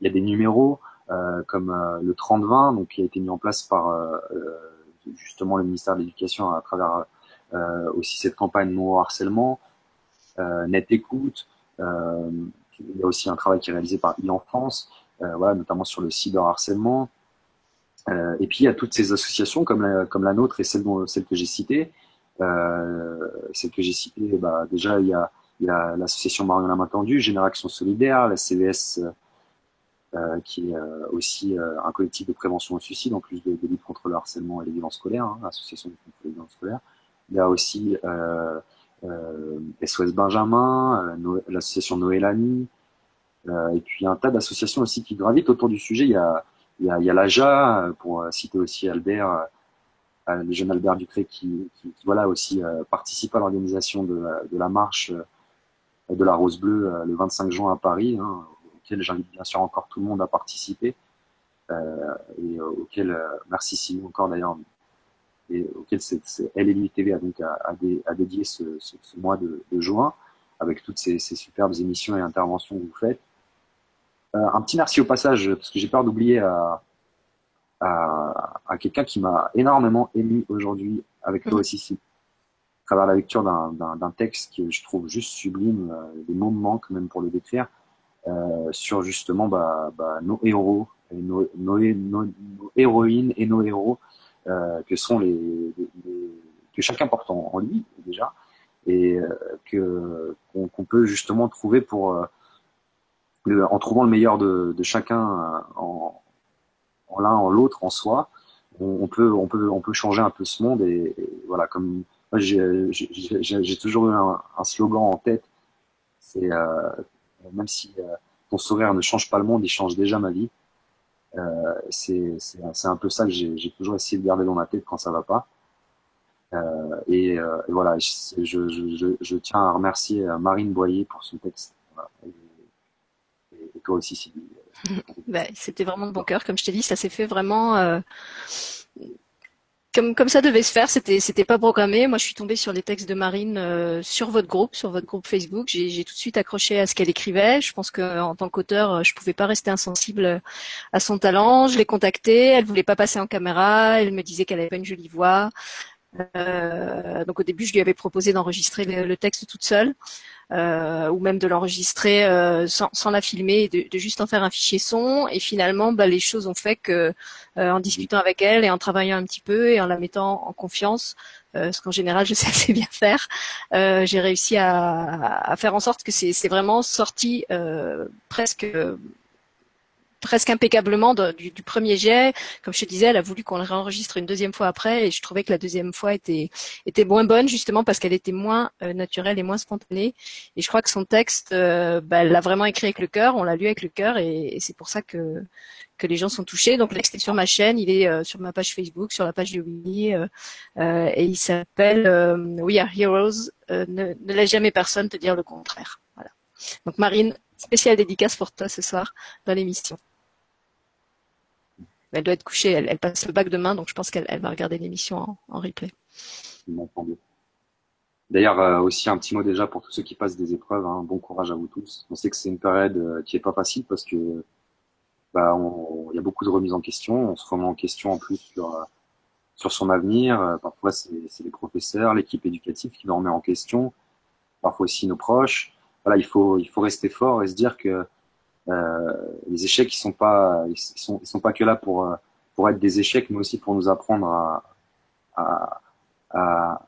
il y a des numéros euh, comme euh, le 3020, donc qui a été mis en place par justement le ministère de l'Éducation à travers aussi cette campagne non harcèlement, Net Écoute. Euh, il y a aussi un travail qui est réalisé par e-enfance, euh, voilà, notamment sur le cyberharcèlement. Euh, et puis il y a toutes ces associations comme la, comme la nôtre et celle, celle que j'ai citée. Euh, celle que j'ai citée, bah, déjà il y a, il y a l'association Marion main tendue, Génération Solidaire, la CVS euh, qui est euh, aussi euh, un collectif de prévention au suicide en plus de, de lutte contre le harcèlement et les violences scolaires, hein, l'association contre les violences scolaires. Il y a aussi euh, euh, SOS Benjamin, euh, l'association Noël Ami, euh, et puis un tas d'associations aussi qui gravitent autour du sujet. Il y a, il y a, il y a l'AJA, pour citer aussi Albert, le jeune Albert Ducré qui, qui, qui voilà aussi participe à l'organisation de, de, la marche de la Rose Bleue le 25 juin à Paris, hein, auquel j'invite bien sûr encore tout le monde à participer. Euh, et auquel merci Simon encore d'ailleurs et auquel c'est, LLU TV a donc à, dédier ce, mois de, juin avec toutes ces, superbes émissions et interventions que vous faites. Euh, un petit merci au passage parce que j'ai peur d'oublier à, à, quelqu'un qui m'a énormément ému aujourd'hui avec toi aussi, à travers la lecture d'un, texte que je trouve juste sublime, euh, des mots me manquent même pour le décrire, euh, sur justement bah, bah, nos héros, et nos, nos, héroïnes et nos héros euh, que sont les, que chacun porte en, lui déjà et euh, que qu'on peut justement trouver pour euh, en trouvant le meilleur de, de chacun en, en l'un en l'autre en soi on, peut on peut on peut changer un peu ce monde et, voilà comme j'ai toujours eu un, un, slogan en tête c'est euh, même si ton sourire ne change pas le monde il change déjà ma vie euh, c'est un peu ça que j'ai toujours essayé de garder dans ma tête quand ça va pas. Euh, et, euh, voilà, je, je, je, je, tiens à remercier euh, Marine Boyer pour son texte. Et, et, toi aussi, Sylvie. bah, C'était vraiment de bon cœur, comme je t'ai dit, ça s'est fait vraiment euh, comme ça devait se faire, c'était c'était pas programmé. Moi, je suis tombée sur les textes de Marine euh, sur votre groupe, sur votre groupe Facebook. J'ai tout de suite accroché à ce qu'elle écrivait. Je pense que en tant qu'auteur, euh, je pouvais pas rester insensible à son talent. Je l'ai contactée. Elle voulait pas passer en caméra. Elle me disait qu'elle avait pas une jolie voix. Euh, donc au début, je lui avais proposé d'enregistrer le, texte toute seule, euh, ou même de l'enregistrer euh, sans, sans, la filmer, et de, de, juste en faire un fichier son. Et finalement, bah, les choses ont fait que, euh, en discutant avec elle et en travaillant un petit peu et en la mettant en confiance, euh, ce qu'en général je sais assez bien faire, j'ai réussi à, à, faire en sorte que c'est vraiment sorti presque presque impeccablement du, premier jet. Comme je te disais, elle a voulu qu'on le réenregistre une deuxième fois après et je trouvais que la deuxième fois était, était moins bonne justement parce qu'elle était moins euh, naturelle et moins spontanée. Et je crois que son texte, euh, bah, elle l'a vraiment écrit avec le cœur, on l'a lu avec le cœur et, c'est pour ça que, que les gens sont touchés. Donc l'extrait est sur ma chaîne, il est euh, sur ma page Facebook, sur la page de Willy et il s'appelle We Are Heroes. ne, ne laisse jamais personne te dire le contraire. Voilà. Donc Marine, spéciale dédicace pour toi ce soir dans l'émission. Elle doit être couchée, elle, passe le bac demain, donc je pense qu'elle va regarder l'émission en, replay. D'ailleurs, euh, aussi un petit mot déjà pour tous ceux qui passent des épreuves. Hein. Bon courage à vous tous. On sait que c'est une période euh, qui est pas facile parce que bah, il y a beaucoup de remises en question. On se remet en question en plus sur euh, sur son avenir. Parfois, c'est les professeurs, l'équipe éducative qui nous remet en question. Parfois aussi nos proches. Voilà, il faut il faut rester fort et se dire que les échecs, ils sont pas, ils sont, ils sont pas que là pour pour être des échecs, mais aussi pour nous apprendre à, à,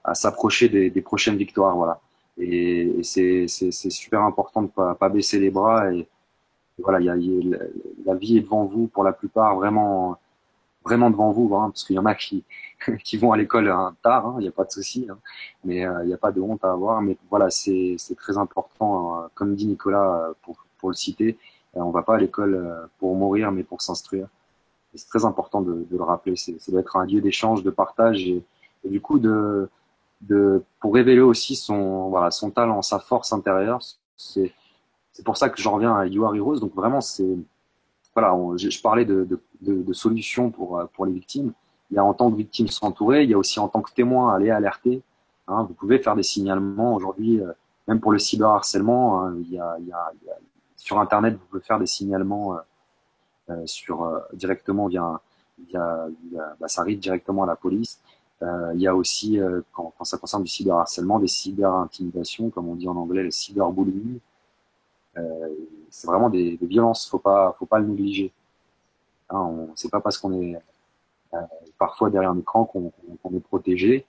à, s'approcher des, des, prochaines victoires. Voilà. Et, et c'est super important de pas, pas baisser les bras. Et, voilà, il y a, la vie est devant vous pour la plupart, vraiment, vraiment devant vous, hein, parce qu'il y en a qui, qui vont à l'école hein, tard, il hein, n'y a pas de souci, hein, mais euh, il n'y a pas de honte à avoir. Mais voilà, c'est très important, comme dit Nicolas, pour, pour le citer, euh, on va pas à l'école euh, pour mourir, mais pour s'instruire. C'est très important de, le rappeler. C'est doit être un lieu d'échange, de partage et, du coup de, de pour révéler aussi son voilà son talent, sa force intérieure. C'est c'est pour ça que j'en reviens à You Are Heroes. Donc vraiment c'est voilà, je, parlais de, de, de, solutions pour pour les victimes. Il y a en tant que victime s'entourer, il y a aussi en tant que témoin aller alerter. Hein, vous pouvez faire des signalements aujourd'hui, euh, même pour le cyberharcèlement. Hein, il, y a, il y a sur Internet, vous pouvez faire des signalements euh, euh, sur euh, directement via, via, bah, ça arrive directement à la police. il y a aussi, quand, quand, ça concerne du cyberharcèlement, des cyberintimidations, comme on dit en anglais, le cyberbullying. c'est vraiment des, des, violences, faut pas, faut pas le négliger. Hein, on, c'est pas parce qu'on est parfois derrière un écran qu'on, qu'on est protégé.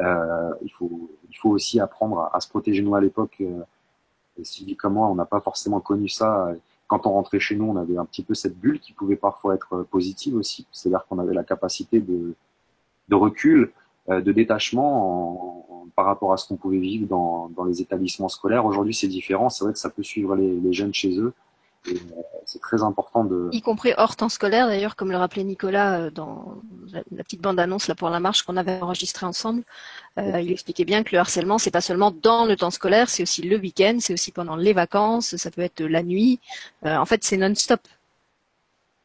Euh, il faut, il faut aussi apprendre à, à se protéger. Nous à l'époque, euh, Sylvie comme moi, on n'a pas forcément connu ça. Quand on rentrait chez nous, on avait un petit peu cette bulle qui pouvait parfois être positive aussi. C'est-à-dire qu'on avait la capacité de, recul, euh, de détachement en, par rapport à ce qu'on pouvait vivre dans, les établissements scolaires. Aujourd'hui, c'est différent. C'est vrai que ça peut suivre les jeunes chez eux. Euh, c'est très important de. Y compris hors temps scolaire, d'ailleurs, comme le rappelait Nicolas euh, dans la petite bande-annonce là pour la marche qu'on avait enregistrée ensemble. Euh, il expliquait bien que le harcèlement, c'est pas seulement dans le temps scolaire, c'est aussi le week-end, c'est aussi pendant les vacances, ça peut être la nuit. Euh, en fait, c'est non-stop.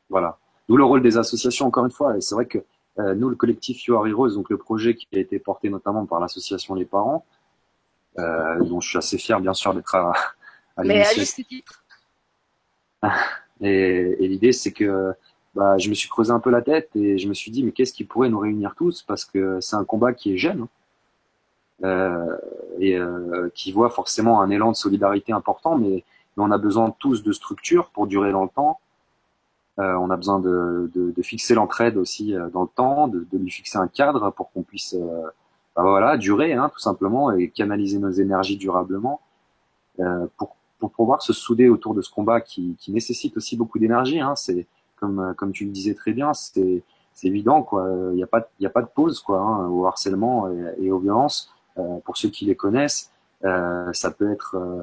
Voilà. D'où le rôle des associations, encore une fois. Et c'est vrai que euh, nous, le collectif You Are Heroes, donc le projet qui a été porté notamment par l'association Les Parents, dont je suis assez fier, bien sûr, d'être à, à Mais à juste titre. Et, l'idée, c'est que bah, je me suis creusé un peu la tête et je me suis dit, mais qu'est-ce qui pourrait nous réunir tous? Parce que c'est un combat qui est jeune hein. euh, et euh, qui voit forcément un élan de solidarité important, mais, on a besoin tous de structures pour durer dans le temps. Euh, on a besoin de, fixer l'entraide aussi dans le temps, de, lui fixer un cadre pour qu'on puisse bah, voilà, durer hein, tout simplement et canaliser nos énergies durablement pour pour pouvoir se souder autour de ce combat qui, qui nécessite aussi beaucoup d'énergie. Hein. C'est comme comme tu le disais très bien, c'est évident quoi. Il n'y a pas il a pas de pause quoi hein, au harcèlement et, aux violences. Euh, pour ceux qui les connaissent, euh, ça peut être euh,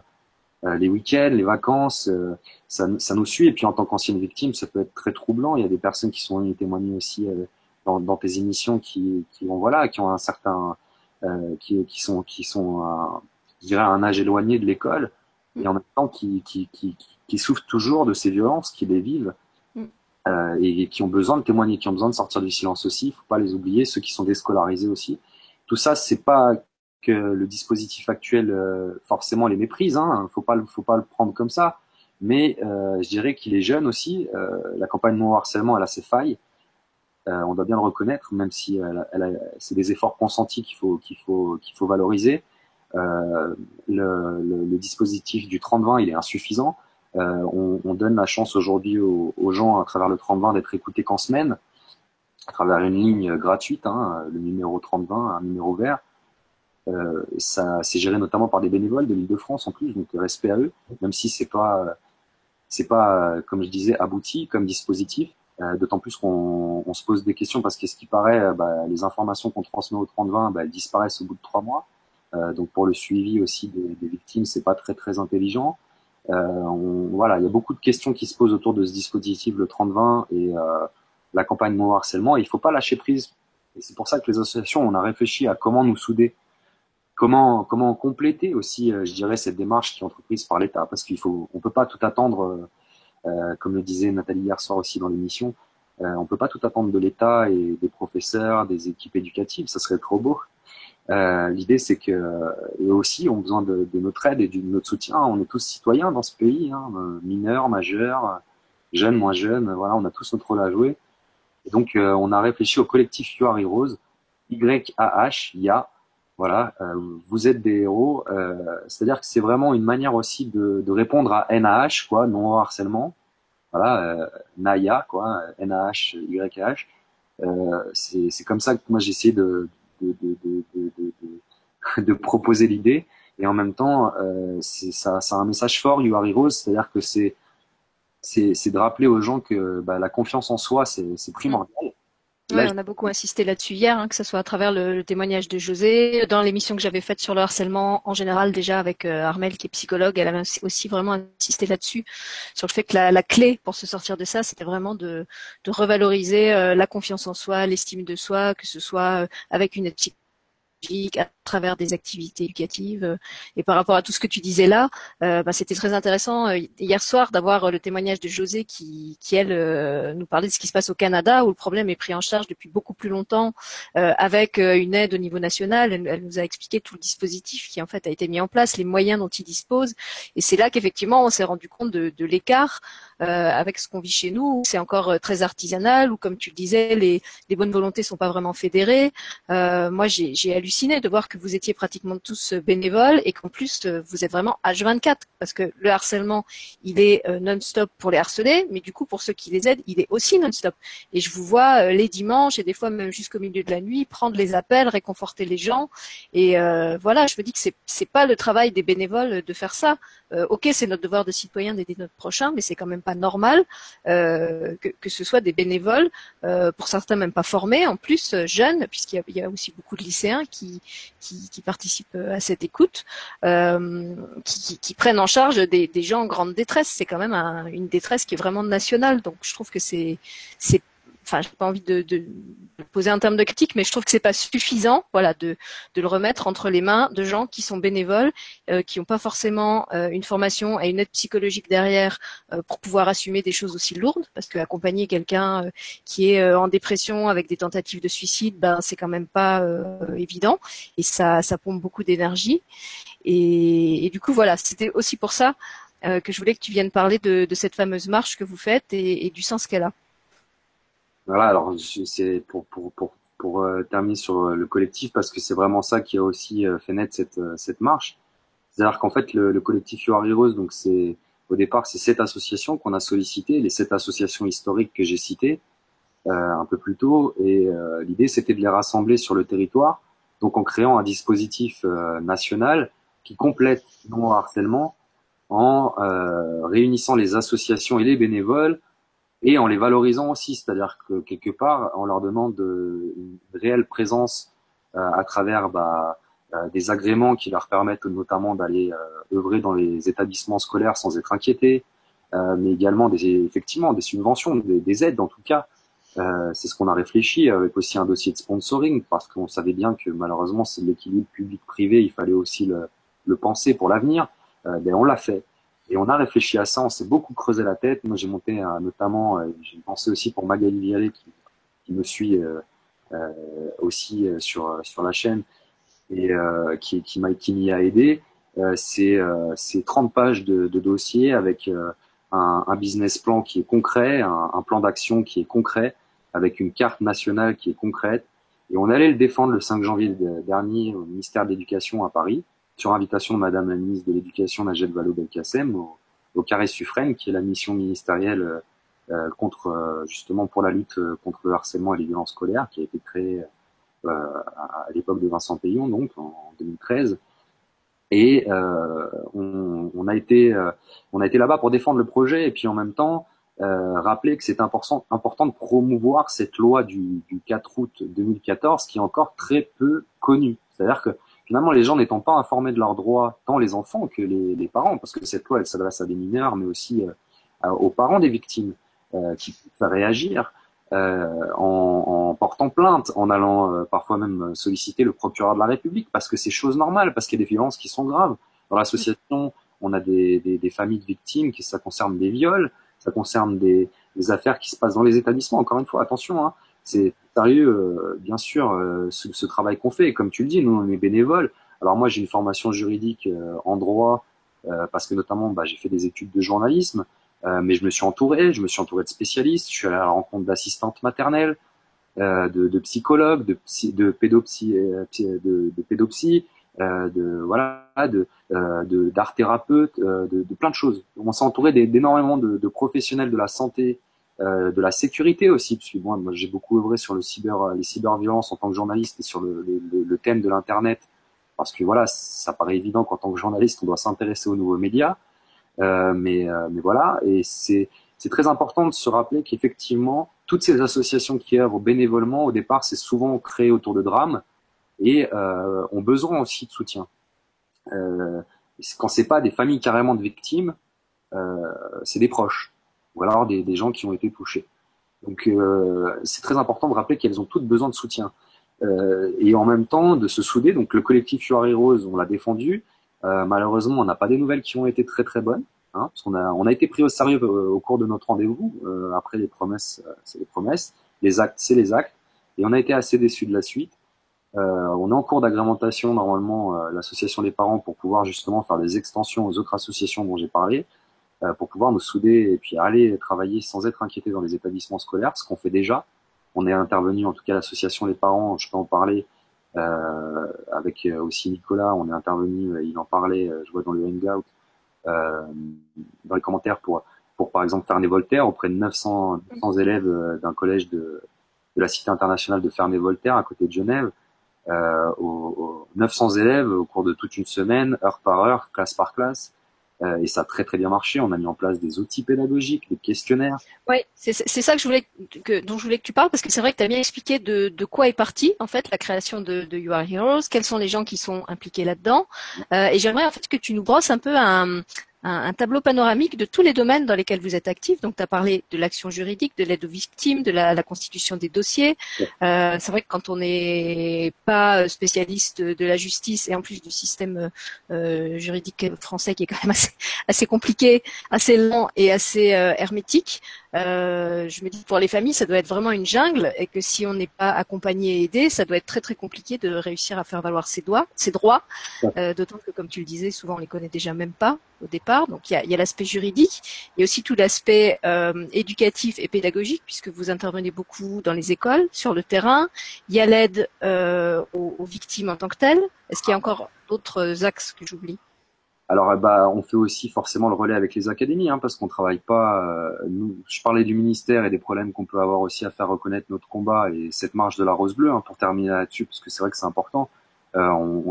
euh les week-ends, les vacances, euh, ça, ça nous suit. Et puis en tant qu'ancienne victime, ça peut être très troublant. Il y a des personnes qui sont venues témoigner aussi dans, dans tes émissions qui qui ont voilà qui ont un certain qui qui sont qui sont je dirais à un âge éloigné de l'école et en même temps qui, qui, qui, qui souffrent toujours de ces violences, qui les vivent mm. euh, et, qui ont besoin de témoigner, qui ont besoin de sortir du silence aussi. Il faut pas les oublier, ceux qui sont déscolarisés aussi. Tout ça, c'est pas que le dispositif actuel euh, forcément les méprise. Hein, faut pas, faut pas le prendre comme ça. Mais euh, je dirais qu'il est jeune aussi. Euh, la campagne non harcèlement, elle a ses failles. Euh, on doit bien le reconnaître, même si elle, elle c'est des efforts consentis qu'il faut, qu'il faut, qu'il faut valoriser. Euh, le, le, le, dispositif du 30-20, il est insuffisant. Euh, on, on, donne la chance aujourd'hui aux, aux, gens à travers le 30-20 d'être écoutés qu'en semaine, à travers une ligne gratuite, hein, le numéro 30-20, un numéro vert. Euh, ça c'est géré notamment par des bénévoles de l'Île-de-France en plus, donc respect à eux, même si c'est pas c'est pas comme je disais abouti comme dispositif. Euh, D'autant plus qu'on on se pose des questions parce que ce qui paraît, bah, les informations qu'on transmet au 30-20, bah, elles disparaissent au bout de trois mois. Euh, donc pour le suivi aussi des, des victimes, c'est pas très très intelligent. Euh, on, voilà, il y a beaucoup de questions qui se posent autour de ce dispositif le 30-20 et euh, la campagne non harcèlement. il faut pas lâcher prise. Et c'est pour ça que les associations, on a réfléchi à comment nous souder, comment comment compléter aussi, je dirais, cette démarche qui est entreprise par l'État, parce qu'il faut, on peut pas tout attendre, comme le disait Nathalie hier soir aussi dans l'émission, on peut pas tout attendre de l'État et des professeurs, des équipes éducatives, ça serait trop beau. Euh, L'idée, c'est que eux aussi ont besoin de, de, notre aide et de notre soutien. On est tous citoyens dans ce pays, hein, mineurs, majeurs, jeunes, moins jeunes. Voilà, on a tous notre rôle à jouer. Et donc, euh, on a réfléchi au collectif You Are Heroes, Y-A-H, YA. Voilà, euh, vous êtes des héros. Euh, c'est-à-dire que c'est vraiment une manière aussi de, de répondre à NAH, quoi, non harcèlement. Voilà, Naya, quoi, N-A-H, Y-A-H. c'est comme ça que moi j'ai essayé de, de, de, de, proposer l'idée. Et en même temps, euh, ça, ça a un message fort, You Are Heroes, c'est-à-dire que c'est de rappeler aux gens que bah, la confiance en soi, c'est primordial. Ouais, on a beaucoup insisté là-dessus hier, hein, que ce soit à travers le, témoignage de José, dans l'émission que j'avais faite sur le harcèlement en général déjà avec euh, Armel qui est psychologue, elle avait aussi vraiment insisté là-dessus, sur le fait que la, la, clé pour se sortir de ça, c'était vraiment de, de revaloriser euh, la confiance en soi, l'estime de soi, que ce soit euh, avec une aide à travers des activités éducatives. Euh, et par rapport à tout ce que tu disais là, euh, bah, c'était très intéressant euh, hier soir d'avoir le témoignage de José qui, qui elle, nous parlait de ce qui se passe au Canada où le problème est pris en charge depuis beaucoup plus longtemps avec une aide au niveau national. Elle, nous a expliqué tout le dispositif qui en fait a été mis en place, les moyens dont il dispose. Et c'est là qu'effectivement on s'est rendu compte de, l'écart avec ce qu'on vit chez nous. C'est encore très artisanal ou comme tu le disais, les, bonnes volontés sont pas vraiment fédérées. moi j'ai halluciné de voir que vous étiez pratiquement tous euh, bénévoles et qu'en plus euh, vous êtes vraiment H24 parce que le harcèlement il est euh, non-stop pour les harcelés, mais du coup pour ceux qui les aident il est aussi non-stop. Et je vous vois les dimanches et des fois même jusqu'au milieu de la nuit prendre les appels, réconforter les gens. Et voilà, je me dis que c'est c'est pas le travail des bénévoles de faire ça. ok, c'est notre devoir de citoyen d'aider notre prochain, mais c'est quand même pas normal que, ce soit des bénévoles, pour certains même pas formés, en plus jeunes, puisqu'il y, y, a aussi beaucoup de lycéens qui, qui, participent à cette écoute, euh, qui, prennent en charge des, gens en grande détresse. C'est quand même un, une détresse qui est vraiment nationale. Donc je trouve que c'est enfin, j'ai pas envie de, de, poser un terme de critique, mais je trouve que c'est pas suffisant, voilà, de, de, le remettre entre les mains de gens qui sont bénévoles, euh, qui n'ont pas forcément euh, une formation et une aide psychologique derrière euh, pour pouvoir assumer des choses aussi lourdes, parce que accompagner quelqu'un qui est en dépression avec des tentatives de suicide, ben c'est quand même pas évident, et ça, ça pompe beaucoup d'énergie. Et, et, du coup, voilà, c'était aussi pour ça que je voulais que tu viennes parler de, de, cette fameuse marche que vous faites et, et du sens qu'elle a. Voilà, alors c'est pour, pour, pour, pour euh, terminer sur euh, le collectif, parce que c'est vraiment ça qui a aussi euh, fait naître cette, cette marche. C'est-à-dire qu'en fait, le, le collectif You Are Heroes, donc c'est au départ, c'est sept associations qu'on a sollicitées, les sept associations historiques que j'ai citées euh, un peu plus tôt, et l'idée c'était de les rassembler sur le territoire, donc en créant un dispositif national qui complète non harcèlement en réunissant les associations et les bénévoles et en les valorisant aussi, c'est-à-dire que quelque part, on leur demande une réelle présence euh, à travers bah, euh, des agréments qui leur permettent notamment d'aller euh, œuvrer dans les établissements scolaires sans être inquiétés, mais également des, effectivement des subventions, des, aides en tout cas. c'est ce qu'on a réfléchi avec aussi un dossier de sponsoring parce qu'on savait bien que malheureusement c'est l'équilibre public-privé, il fallait aussi le, le penser pour l'avenir. ben on l'a fait. Et on a réfléchi à ça, on s'est beaucoup creusé la tête. Moi, j'ai monté notamment, euh, j'ai pensé aussi pour Magali Vialet qui, me suit euh, euh aussi sur sur la chaîne et qui qui m'y a aidé. c'est 30 pages de, de dossier avec un, un, business plan qui est concret, un, un plan d'action qui est concret, avec une carte nationale qui est concrète. Et on allait le défendre le 5 janvier dernier au ministère de l'Éducation à Paris sur invitation de Madame la ministre de l'Éducation, Najed Vallaud-Belkacem, au, au Carré Suffren, qui est la mission ministérielle euh, euh contre euh, justement pour la lutte euh, contre le harcèlement et les violences scolaires, qui a été créée euh, à, l'époque de Vincent Payon, donc en 2013. Et on, on, a été on a été là-bas pour défendre le projet et puis en même temps rappeler que c'est important, important de promouvoir cette loi du, du 4 août 2014 qui est encore très peu connue. C'est-à-dire que finalement, les gens n'étant pas informés de leurs droits, tant les enfants que les, les parents, parce que cette loi, elle s'adresse à des mineurs, mais aussi euh, aux parents des victimes, euh, qui peuvent réagir. euh, en, en, portant plainte, en allant euh, parfois même solliciter le procureur de la République, parce que c'est chose normale, parce qu'il y a des violences qui sont graves. Dans l'association, on a des, des, des, familles de victimes, qui ça concerne des viols, ça concerne des, des, affaires qui se passent dans les établissements. Encore une fois, attention, hein, c'est sérieux, euh, bien sûr, ce, ce, travail qu'on fait. Et comme tu le dis, nous, on est bénévoles. Alors moi, j'ai une formation juridique en droit, parce que notamment, bah, j'ai fait des études de journalisme. Euh, mais je me suis entouré, je me suis entouré de spécialistes, je suis allé à la rencontre d'assistantes maternelles, euh, de, psychologues, de, psy, de pédopsie, euh, de, euh, voilà, de euh, d'art thérapeute, de, plein de choses. On s'est entouré d'énormément de, professionnels de la santé, de la sécurité aussi, parce que moi, j'ai beaucoup œuvré sur le cyber, les cyberviolences en tant que journaliste et sur le, le, le thème de l'internet, parce que voilà, ça paraît évident qu'en tant que journaliste, on doit s'intéresser aux nouveaux médias. Euh, mais, euh, mais voilà, et c'est c'est très important de se rappeler qu'effectivement, toutes ces associations qui œuvrent bénévolement, au départ, c'est souvent créé autour de drames et euh, ont besoin aussi de soutien. Euh, quand c'est pas des familles carrément de victimes, euh, c'est des proches ou alors des, des, gens qui ont été touchés. Donc euh, c'est très important de rappeler qu'elles ont toutes besoin de soutien. Euh, et en même temps de se souder. Donc le collectif You Rose, on l'a défendu, euh, malheureusement, on n'a pas des nouvelles qui ont été très très bonnes. Hein, parce qu'on a, on a été pris au sérieux euh, au cours de notre rendez-vous. Euh, après, les promesses, c'est les promesses. Les actes, c'est les actes. Et on a été assez déçus de la suite. on est en cours d'agrémentation, normalement, l'association des parents, pour pouvoir justement faire des extensions aux autres associations dont j'ai parlé, pour pouvoir nous souder et puis aller travailler sans être inquiété dans les établissements scolaires, ce qu'on fait déjà. On est intervenu, en tout cas l'association des parents, je peux en parler, euh, avec euh, aussi Nicolas, on est intervenu, euh, il en parlait, je vois dans le Hangout, dans les commentaires pour pour par exemple Ferney-Voltaire auprès de 900, 900 élèves d'un collège de, de la Cité internationale de Ferney-Voltaire à côté de Genève. Euh, aux, aux 900 élèves au cours de toute une semaine, heure par heure, classe par classe. Euh, et ça a très très bien marché. On a mis en place des outils pédagogiques, des questionnaires. Oui, c'est ça que je voulais que, dont je voulais que tu parles parce que c'est vrai que tu as bien expliqué de, de, quoi est partie en fait la création de, You Are Heroes, quels sont les gens qui sont impliqués là-dedans. Euh, et j'aimerais en fait que tu nous brosses un peu un, un, tableau panoramique de tous les domaines dans lesquels vous êtes actif. Donc, tu as parlé de l'action juridique, de l'aide aux victimes, de la, la constitution des dossiers. Euh, c'est vrai que quand on n'est pas spécialiste de la justice et en plus du système euh, juridique français qui est quand même assez, assez compliqué, assez lent et assez euh, hermétique, euh, je me dis pour les familles, ça doit être vraiment une jungle et que si on n'est pas accompagné et aidé, ça doit être très très compliqué de réussir à faire valoir ses, doigts, ses droits. Euh, D'autant que, comme tu le disais, souvent on les connaît déjà même pas au départ. Donc il y a, y a l'aspect juridique et aussi tout l'aspect euh, éducatif et pédagogique puisque vous intervenez beaucoup dans les écoles, sur le terrain. Il y a l'aide euh, aux, aux victimes en tant que telles. Est-ce qu'il y a encore d'autres axes que j'oublie? Alors, bah, on fait aussi forcément le relais avec les académies, hein, parce qu'on travaille pas. Euh, je parlais du ministère et des problèmes qu'on peut avoir aussi à faire reconnaître notre combat et cette marche de la rose bleue. Hein, pour terminer là-dessus, parce que c'est vrai que c'est important. Euh, on,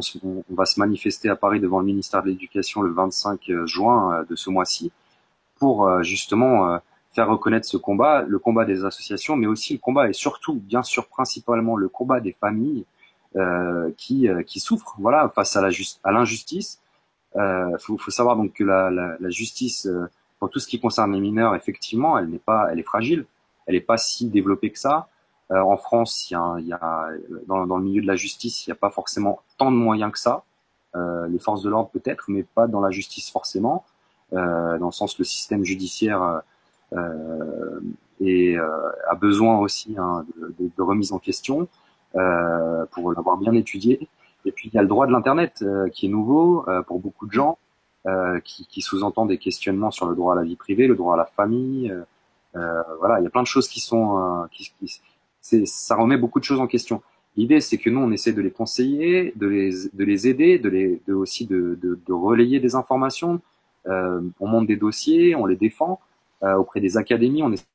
va se manifester à Paris devant le ministère de l'Éducation le 25 euh, juin de ce mois-ci pour justement faire reconnaître ce combat, le combat des associations, mais aussi le combat et surtout, bien sûr, principalement le combat des familles qui, qui souffrent, voilà, face à l'injustice euh, faut, faut savoir donc que la, la, la justice euh, pour tout ce qui concerne les mineurs, effectivement, elle n'est pas, elle est fragile, elle n'est pas si développée que ça. Euh, en France, il y a, il y a dans, le milieu de la justice, il n'y a pas forcément tant de moyens que ça. Euh, les forces de l'ordre peut-être, mais pas dans la justice forcément. Euh, dans le sens le système judiciaire euh, et a besoin aussi hein, de, de, de, remise en question pour l'avoir bien étudié. Et puis il y a le droit de l'internet euh, qui est nouveau euh, pour beaucoup de gens, euh, qui, qui sous-entend des questionnements sur le droit à la vie privée, le droit à la famille. voilà, il y a plein de choses qui sont, qui, qui ça remet beaucoup de choses en question. L'idée, c'est que nous, on essaie de les conseiller, de les, de les aider, de les, de aussi de, de, de relayer des informations. Euh, on monte des dossiers, on les défend euh, auprès des académies. On est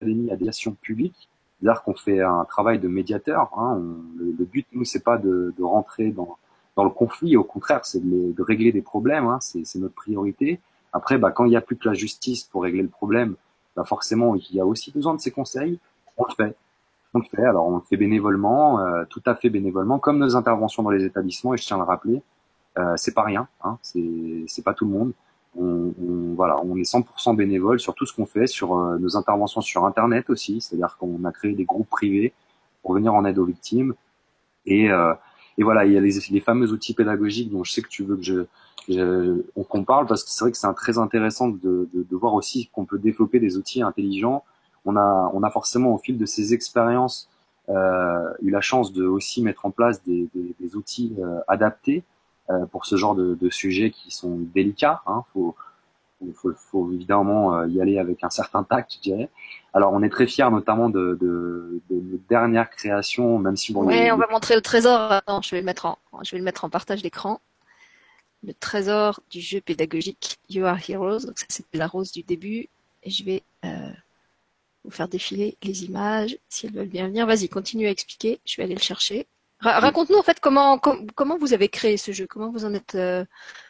académies à publique publique c'est-à-dire qu'on fait un travail de médiateur. Hein. le, but, nous, c'est pas de, de rentrer dans, dans, le conflit. Au contraire, c'est de, de, régler des problèmes. Hein. C'est notre priorité. Après, bah, quand il n'y a plus que la justice pour régler le problème, bah, forcément, il y a aussi besoin de ces conseils. On le fait. On le fait. Alors, on le fait bénévolement, euh, tout à fait bénévolement, comme nos interventions dans les établissements. Et je tiens à le rappeler, euh, c'est pas rien. Hein. C'est pas tout le monde. On, on, voilà, on est 100% bénévole sur tout ce qu'on fait, sur euh, nos interventions sur Internet aussi, c'est-à-dire qu'on a créé des groupes privés pour venir en aide aux victimes. Et, euh, et voilà, il y a les, les, fameux outils pédagogiques dont je sais que tu veux que je, je qu'on parle parce que c'est vrai que c'est très intéressant de, de, de voir aussi qu'on peut développer des outils intelligents. On a, on a forcément au fil de ces expériences euh, eu la chance de aussi mettre en place des, des, des outils euh, adaptés pour ce genre de, de, sujets qui sont délicats. Hein. Faut, faut, faut évidemment euh, y aller avec un certain tact, je dirais. Alors, on est très fiers, notamment de, de, de nos dernières créations, même si bon. Oui, on va montrer le trésor. Attends, je vais le mettre en, je vais le mettre en partage d'écran. Le trésor du jeu pédagogique You Are Heroes. Donc ça, c'était la rose du début. Et je vais euh, vous faire défiler les images, si elles veulent bien venir. Vas-y, continue à expliquer. Je vais aller le chercher. Raconte-nous en fait comment comment vous avez créé ce jeu, comment vous en êtes euh,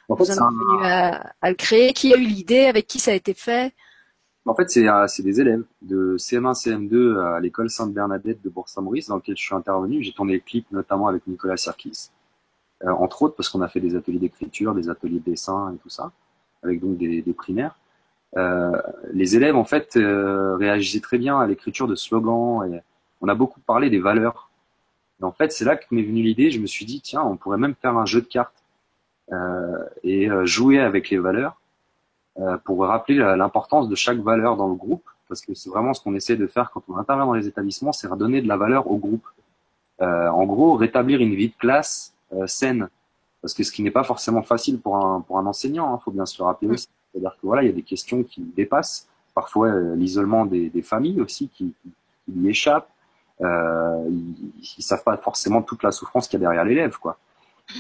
en vous en êtes venu à, à, le créer, qui a eu l'idée, avec qui ça a été fait? En fait, c'est euh, c'est des élèves de CM1 CM2 à l'école Sainte-Bernadette de Bourg-Saint-Maurice dans lequel je suis intervenu. J'ai tourné le clip notamment avec Nicolas Serkis, euh, entre autres parce qu'on a fait des ateliers d'écriture, des ateliers de dessin et tout ça, avec donc des, des primaires. Euh, les élèves en fait euh, réagissaient très bien à l'écriture de slogans et on a beaucoup parlé des valeurs et en fait, c'est là que m'est venue l'idée. Je me suis dit, tiens, on pourrait même faire un jeu de cartes euh, et euh, jouer avec les valeurs euh, pour rappeler l'importance de chaque valeur dans le groupe, parce que c'est vraiment ce qu'on essaie de faire quand on intervient dans les établissements, c'est redonner de la valeur au groupe. Euh, en gros, rétablir une vie de classe euh, saine, parce que ce qui n'est pas forcément facile pour un pour un enseignant, il hein, faut bien se le rappeler aussi. C'est-à-dire que voilà, il y a des questions qui dépassent, parfois l'isolement des, des, familles aussi qui, qui, qui lui échappent euh, ils, ils savent pas forcément toute la souffrance qu'il y a derrière l'élève, quoi.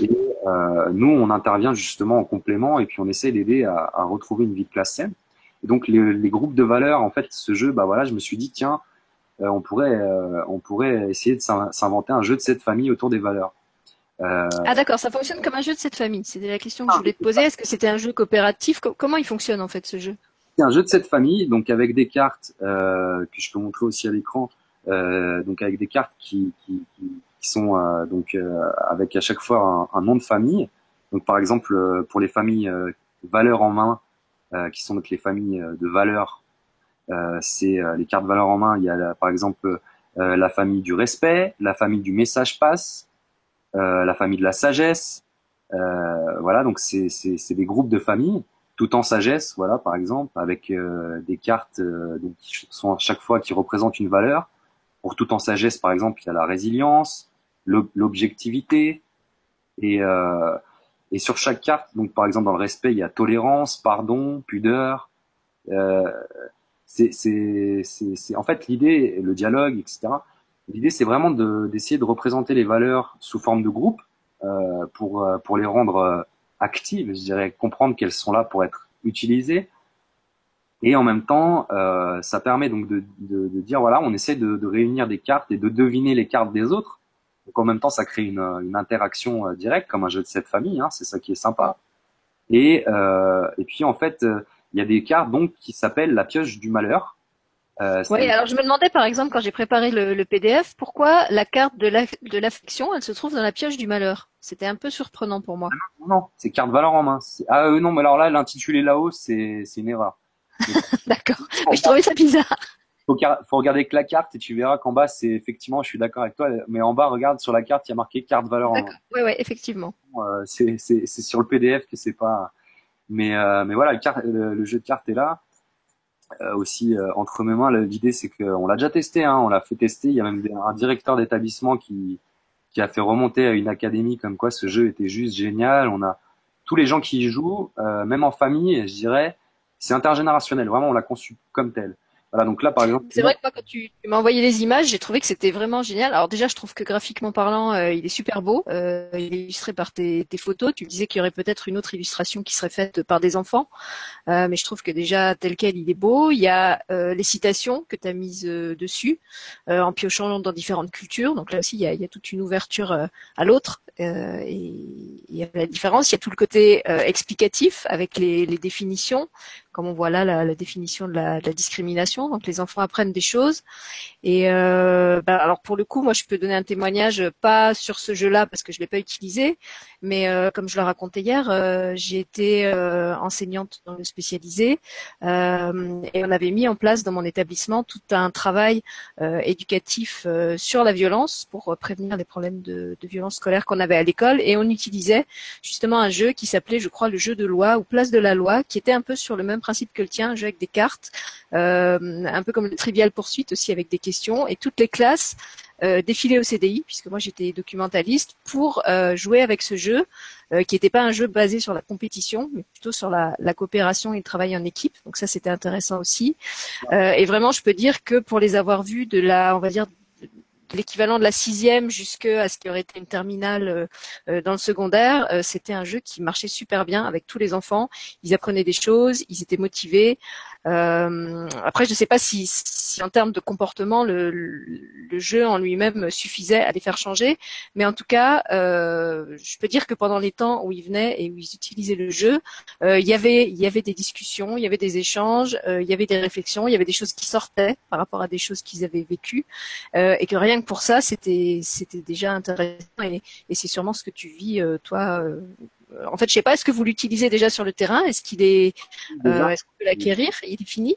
Et euh, nous, on intervient justement en complément et puis on essaie d'aider à, à, retrouver une vie de classe saine. Et donc les, les, groupes de valeurs, en fait, ce jeu, bah voilà, je me suis dit tiens, euh, on pourrait, on pourrait essayer de s'inventer un jeu de cette famille autour des valeurs. Ah d'accord, ça fonctionne comme un jeu de cette famille. C'était la question que je voulais te poser. Est-ce que c'était un jeu coopératif? Comment il fonctionne en fait ce jeu? C'est un jeu de cette famille, donc avec des cartes que je peux montrer aussi à l'écran, donc avec des cartes qui, qui, qui sont euh, donc euh, avec à chaque fois un, un, nom de famille. Donc par exemple pour les familles valeurs en main, qui sont donc les familles de valeurs, c'est les cartes valeurs en main. Il y a par exemple la famille du respect, la famille du message passe, la famille de la sagesse. voilà, donc c'est des groupes de familles tout en sagesse, voilà, par exemple, avec euh, des cartes euh, donc, qui sont à chaque fois qui représentent une valeur. Pour tout en sagesse, par exemple, il y a la résilience, l'objectivité, et, euh, et sur chaque carte, donc par exemple dans le respect, il y a tolérance, pardon, pudeur. Euh, c'est, en fait l'idée, le dialogue, etc. L'idée, c'est vraiment d'essayer de, représenter les valeurs sous forme de groupe euh, pour pour les rendre euh, actives, je dirais, comprendre qu'elles sont là pour être utilisées et en même temps, euh, ça permet donc de, de, de, dire voilà, on essaie de, de, réunir des cartes et de deviner les cartes des autres. Donc en même temps, ça crée une, une interaction euh, directe comme un jeu de cette famille. Hein, c'est ça qui est sympa. Et, euh, et puis en fait, euh, il y a des cartes donc qui s'appellent la pioche du malheur. Euh, oui, alors je me demandais par exemple quand j'ai préparé le, le, PDF, pourquoi la carte de l'affection, la, elle se trouve dans la pioche du malheur? C'était un peu surprenant pour moi. Ah non, non c'est carte valeur en main. Ah euh, non, mais alors là, l'intitulé là-haut, c'est une erreur. d'accord. Mais je trouvais ça bizarre. Faut, faut regarder que la carte et tu verras qu'en bas, c'est effectivement, je suis d'accord avec toi, mais en bas, regarde sur la carte, il y a marqué carte valeur en Oui, oui, effectivement. Euh, c'est sur le PDF que c'est pas. Mais, euh, mais voilà, le, le, jeu de cartes est là. Euh, aussi euh, entre mes mains, l'idée c'est qu'on l'a déjà testé, hein, on l'a fait tester. Il y a même un directeur d'établissement qui, qui a fait remonter à une académie comme quoi ce jeu était juste génial. On a tous les gens qui y jouent, même en famille, je dirais, c'est intergénérationnel. Vraiment, on l'a conçu comme tel. Voilà, donc là, par exemple. C'est vrai que moi, quand tu, m'as envoyé les images, j'ai trouvé que c'était vraiment génial. Alors déjà, je trouve que graphiquement parlant, euh, il est super beau. Euh, il est illustré par tes, tes photos. Tu disais qu'il y aurait peut-être une autre illustration qui serait faite par des enfants, euh, mais je trouve que déjà tel quel, il est beau. Il y a les citations que tu as mises dessus, en piochant dans différentes cultures. Donc là aussi, il y a, il y a toute une ouverture à l'autre. et il y a la différence. Il y a tout le côté explicatif avec les, les définitions comme on voit là la, définition de la, discrimination. Donc les enfants apprennent des choses. Et euh, bah, alors pour le coup, moi je peux donner un témoignage pas sur ce jeu-là parce que je l'ai pas utilisé, mais euh, comme je le racontais hier, euh, j'ai été euh, enseignante dans le spécialisé euh, et on avait mis en place dans mon établissement tout un travail éducatif sur la violence pour prévenir les problèmes de, de violence scolaire qu'on avait à l'école et on utilisait justement un jeu qui s'appelait, je crois, le jeu de loi ou place de la loi, qui était un peu sur le même principe que le tien, un jeu avec des cartes, euh, un peu comme le trivial poursuite aussi avec des questions, et toutes les classes euh, défilaient au CDI, puisque moi j'étais documentaliste, pour euh, jouer avec ce jeu, qui n'était pas un jeu basé sur la compétition, mais plutôt sur la, la coopération et le travail en équipe. Donc ça c'était intéressant aussi. Euh, et vraiment, je peux dire que pour les avoir vus de la, on va dire l'équivalent de la sixième jusqu'à ce qui aurait été une terminale euh, euh, dans le secondaire, euh, c'était un jeu qui marchait super bien avec tous les enfants. Ils apprenaient des choses, ils étaient motivés. Euh, après, je ne sais pas si, si, en termes de comportement, le, le jeu en lui-même suffisait à les faire changer, mais en tout cas, euh, je peux dire que pendant les temps où ils venaient et où ils utilisaient le jeu, euh, il y avait il y avait des discussions, il y avait des échanges, il y avait des réflexions, il y avait des choses qui sortaient par rapport à des choses qu'ils avaient vécues, et que rien que pour ça, c'était déjà intéressant. Et, et c'est sûrement ce que tu vis toi euh, en fait, je sais pas, est-ce que vous l'utilisez déjà sur le terrain? Est-ce qu'il est, euh, est-ce qu'on peut l'acquérir? Il est fini?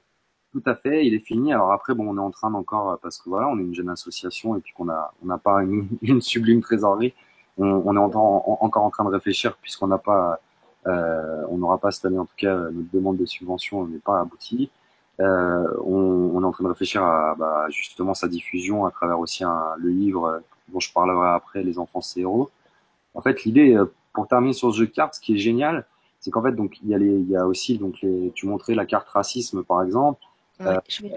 Tout à fait, il est fini. Alors après, bon, on est en train d'encore, parce que voilà, on est une jeune association et puis qu'on a, on n'a pas une, une, sublime trésorerie. On, on est en, en, encore en train de réfléchir puisqu'on n'a pas, euh, on n'aura pas cette année en tout cas notre demande de subvention n'est pas aboutie. Euh, on, on, est en train de réfléchir à bah, justement sa diffusion à travers aussi un, le livre dont je parlerai après, Les enfants c'est héros. En fait, l'idée euh, pour terminer sur ce jeu de cartes, ce qui est génial, c'est qu'en fait, donc il y a les, il y a aussi donc les, tu montrais la carte racisme par exemple. Ouais, euh, je vais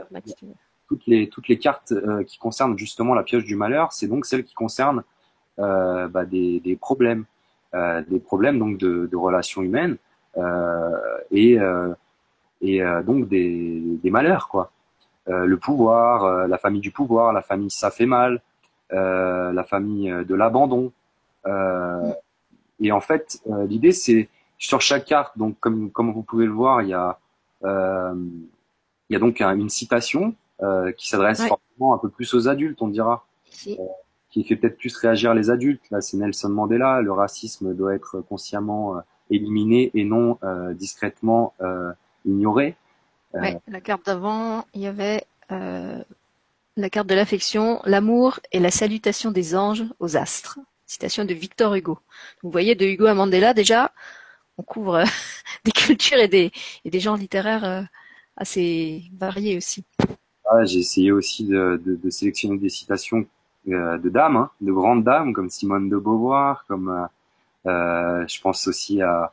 toutes les toutes les cartes euh, qui concernent justement la pioche du malheur, c'est donc celles qui concernent euh, bah, des, des problèmes, des problèmes donc de, de relations humaines et et donc des, des malheurs quoi. le pouvoir, la famille du pouvoir, la famille ça fait mal, la famille de l'abandon. Euh, et en fait, euh, l'idée, c'est sur chaque carte, donc comme, comme vous pouvez le voir, il y a, euh, il y a donc un, une citation euh, qui s'adresse ouais. forcément un peu plus aux adultes, on dira, si. euh, qui fait peut-être plus réagir les adultes. Là, c'est Nelson Mandela. Le racisme doit être consciemment euh, éliminé et non euh, discrètement ignoré. Ouais, la carte d'avant, il y avait la carte de l'affection, l'amour et la salutation des anges aux astres citation de Victor Hugo. Vous voyez, de Hugo à Mandela, déjà, on couvre euh, des cultures et des, et genres littéraires euh, assez variés aussi. J'ai essayé aussi de, sélectionner des citations euh, de dames, hein, de grandes dames, comme Simone de Beauvoir, comme je pense aussi à,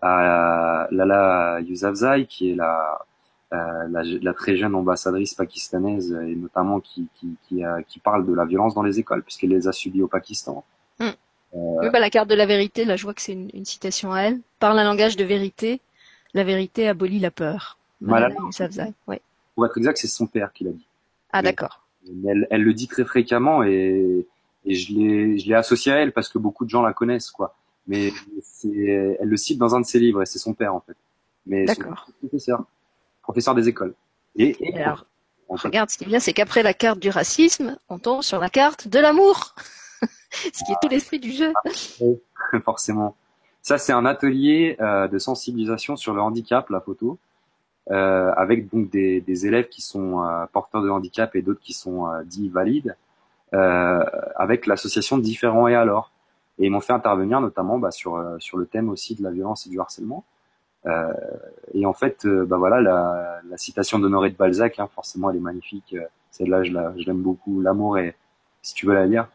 Lala Yousafzai, qui est la, très jeune ambassadrice pakistanaise et notamment qui, parle de la violence dans les écoles puisqu'elle les a subies au Pakistan. Mm. Oui, bah, la carte de la vérité, là je vois que c'est une, une, citation à elle. Parle un langage de vérité, la vérité abolit la peur. Voilà. Ouais. Pour être exact, c'est son père qui l'a dit. Ah d'accord. Elle, elle, le dit très fréquemment et, et je l'ai associé à elle parce que beaucoup de gens la connaissent quoi. Mais elle le cite dans un de ses livres et c'est son père en fait. Mais d'accord. professeur, professeur des écoles. Et, et alors, regarde, ce qui est bien, c'est qu'après la carte du racisme, on tombe sur la carte de l'amour. ce qui est tout l'esprit du jeu. Forcément. Ça, c'est un atelier euh, de sensibilisation sur le handicap, la photo, euh, avec donc des, élèves qui sont euh, porteurs de handicap et d'autres qui sont dits valides, avec l'association Différents et alors. Et ils m'ont fait intervenir notamment bah, sur sur le thème aussi de la violence et du harcèlement. et en fait, bah voilà, la, la citation d'Honoré de Balzac, hein, forcément, elle est magnifique. Celle-là, je l'aime beaucoup. L'amour est, si tu veux la lire,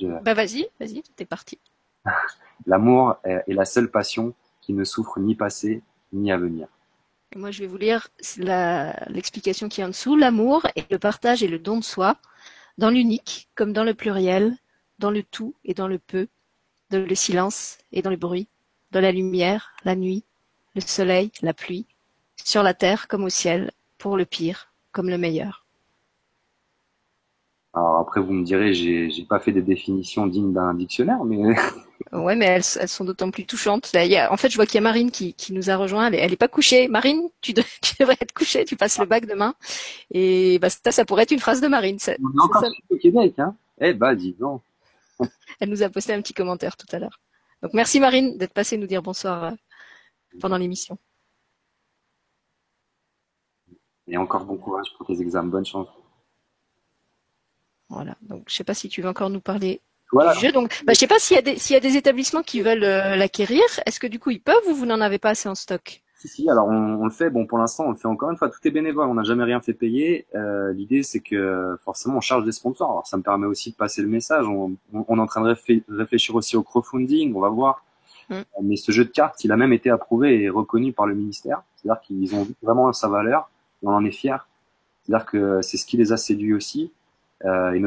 je... Bah vas-y, vas-y, t'es parti. L'amour est la seule passion qui ne souffre ni passé ni à venir. Et moi, je vais vous lire l'explication qui est en dessous. L'amour est le partage et le don de soi, dans l'unique comme dans le pluriel, dans le tout et dans le peu, dans le silence et dans le bruit, dans la lumière, la nuit, le soleil, la pluie, sur la terre comme au ciel, pour le pire comme le meilleur. Alors après, vous me direz, j'ai, j'ai pas fait des définitions dignes d'un dictionnaire, mais. ouais, mais elles, elles sont d'autant plus touchantes. Là, il y a, en fait, je vois qu'il y a Marine qui, qui nous a rejoint. Elle, est, pas couchée. Marine, tu, tu, devrais être couchée. Tu passes le bac demain. Et bah, ça, ça pourrait être une phrase de Marine. On est encore au Québec, hein. Eh bah, dis donc. elle nous a posté un petit commentaire tout à l'heure. Donc, merci Marine d'être passée nous dire bonsoir euh, pendant l'émission. Et encore bon courage pour tes examens. Bonne chance. Voilà. Donc, je sais pas si tu veux encore nous parler du jeu. Donc, bah, je sais pas s'il y a des s'il y a des établissements qui veulent euh, l'acquérir. Est-ce que du coup ils peuvent ou vous n'en avez pas assez en stock? Si si. Alors on, le fait. Bon, pour l'instant, on le fait encore une fois. Tout est bénévole. On n'a jamais rien fait payer. Euh, L'idée, c'est que forcément, on charge des sponsors. Alors, ça me permet aussi de passer le message. On, on, est en train de réfléchir aussi au crowdfunding. On va voir. Mm. Mais ce jeu de cartes, il a même été approuvé et reconnu par le ministère. C'est-à-dire qu'ils ont vu vraiment sa valeur. on en est fiers. C'est-à-dire que c'est ce qui les a séduits aussi euh, et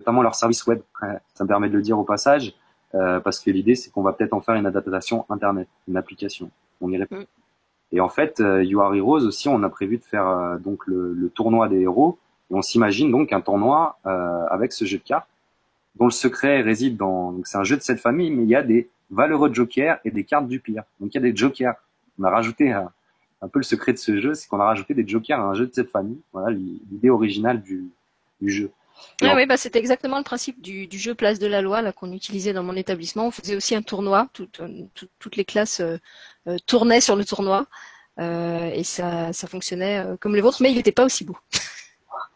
notamment leur service web. Ça me permet de le dire au passage, euh, parce que l'idée c'est qu'on va peut-être en faire une adaptation internet, une application. On y répond. Mm. Et en fait, euh, You Are Heroes aussi, on a prévu de faire euh, donc le, le, tournoi des héros. Et on s'imagine donc un tournoi euh, avec ce jeu de cartes, dont le secret réside dans. C'est un jeu de cette famille, mais il y a des valeureux jokers et des cartes du pire. Donc il y a des jokers. On a rajouté un, un peu le secret de ce jeu, c'est qu'on a rajouté des jokers à un jeu de cette famille. Voilà l'idée originale du, du jeu. Ah oui, bah, c'était exactement le principe du, du, jeu Place de la Loi là qu'on utilisait dans mon établissement. On faisait aussi un tournoi, toutes les classes euh, euh, tournaient sur le tournoi euh, et ça, ça fonctionnait comme les vôtres, mais il n'était pas aussi beau.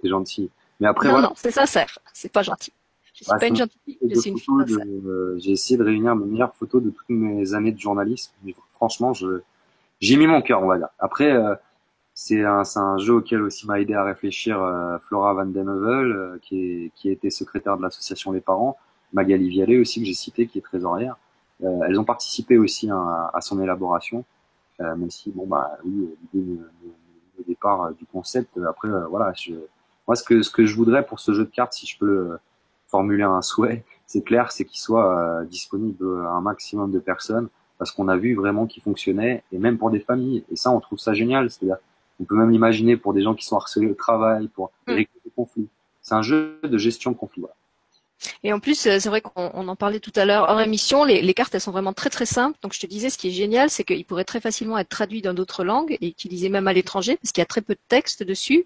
C'est gentil. Mais après, non, voilà. non, c'est sincère, c'est pas gentil. Je suis bah, pas une gentille, je suis une fille J'ai essayé de réunir mes meilleures photos de toutes mes années de journalisme. Mais franchement, je j'ai mis mon cœur, on va dire. Après, c'est un, un, jeu auquel aussi m'a aidé à réfléchir euh, Flora Van Den Heuvel, euh, qui, est, qui était secrétaire de l'association Les Parents, Magali Vialet aussi que j'ai cité, qui est trésorière. Euh, elles ont participé aussi à, à son élaboration, même si bon bah oui l'idée au départ du concept. Après voilà, je, moi ce que ce que je voudrais pour ce jeu de cartes, si je peux formuler un souhait, c'est clair, c'est qu'il soit disponible à un maximum de personnes parce qu'on a vu vraiment qu'il fonctionnait et même pour des familles. Et ça, on trouve ça génial. C'est-à-dire on peut même l'imaginer pour des gens qui sont harcelés au travail, pour mm. régler des conflits. C'est un jeu de gestion de conflits. Voilà. Et en plus, euh, c'est vrai qu'on en parlait tout à l'heure hors émission, les, les, cartes elles sont vraiment très très simples. Donc je te disais, ce qui est génial, c'est qu'il pourrait très facilement être traduit dans d'autres langues et utilisé même à l'étranger, parce qu'il y a très peu de texte dessus.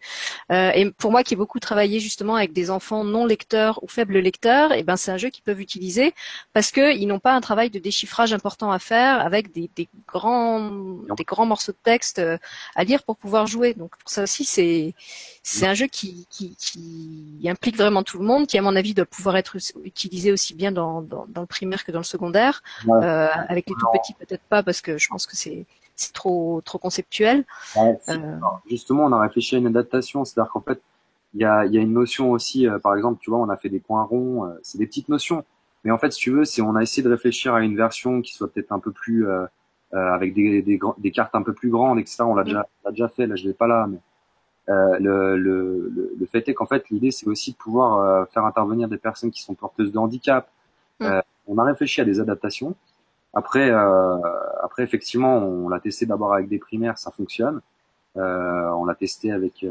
Euh, et pour moi, qui ai beaucoup travaillé justement avec des enfants non lecteurs ou faibles lecteurs, et eh ben c'est un jeu qu'ils peuvent utiliser parce qu'ils n'ont pas un travail de déchiffrage important à faire avec des, des grands des grands morceaux de texte euh, à lire pour pouvoir jouer. Donc pour ça aussi, c'est c'est un jeu qui, qui, qui implique vraiment tout le monde, qui à mon avis doit pouvoir être utilisé aussi bien dans, dans, dans, le primaire que dans le secondaire. Euh, avec les tout petits, peut-être pas, parce que je pense que c'est trop trop conceptuel. Ouais, euh... Justement, on a réfléchi à une adaptation, c'est-à-dire qu'en fait, il y a, y a une notion aussi, euh, par exemple, tu vois, on a fait des points ronds, c'est des petites notions. Mais en fait, si tu veux, c'est on a essayé de réfléchir à une version qui soit peut-être un peu plus avec des, des, des, cartes un peu plus grandes, etc. On l'a mm. déjà, l'a déjà fait. Là, je l'ai pas là, mais euh, le, le, le, fait est qu'en fait, l'idée, c'est aussi de pouvoir euh, faire intervenir des personnes qui sont porteuses de handicap. Mm. Euh, on a réfléchi à des adaptations. Après, après effectivement, on l'a testé d'abord avec des primaires, ça fonctionne. on l'a testé avec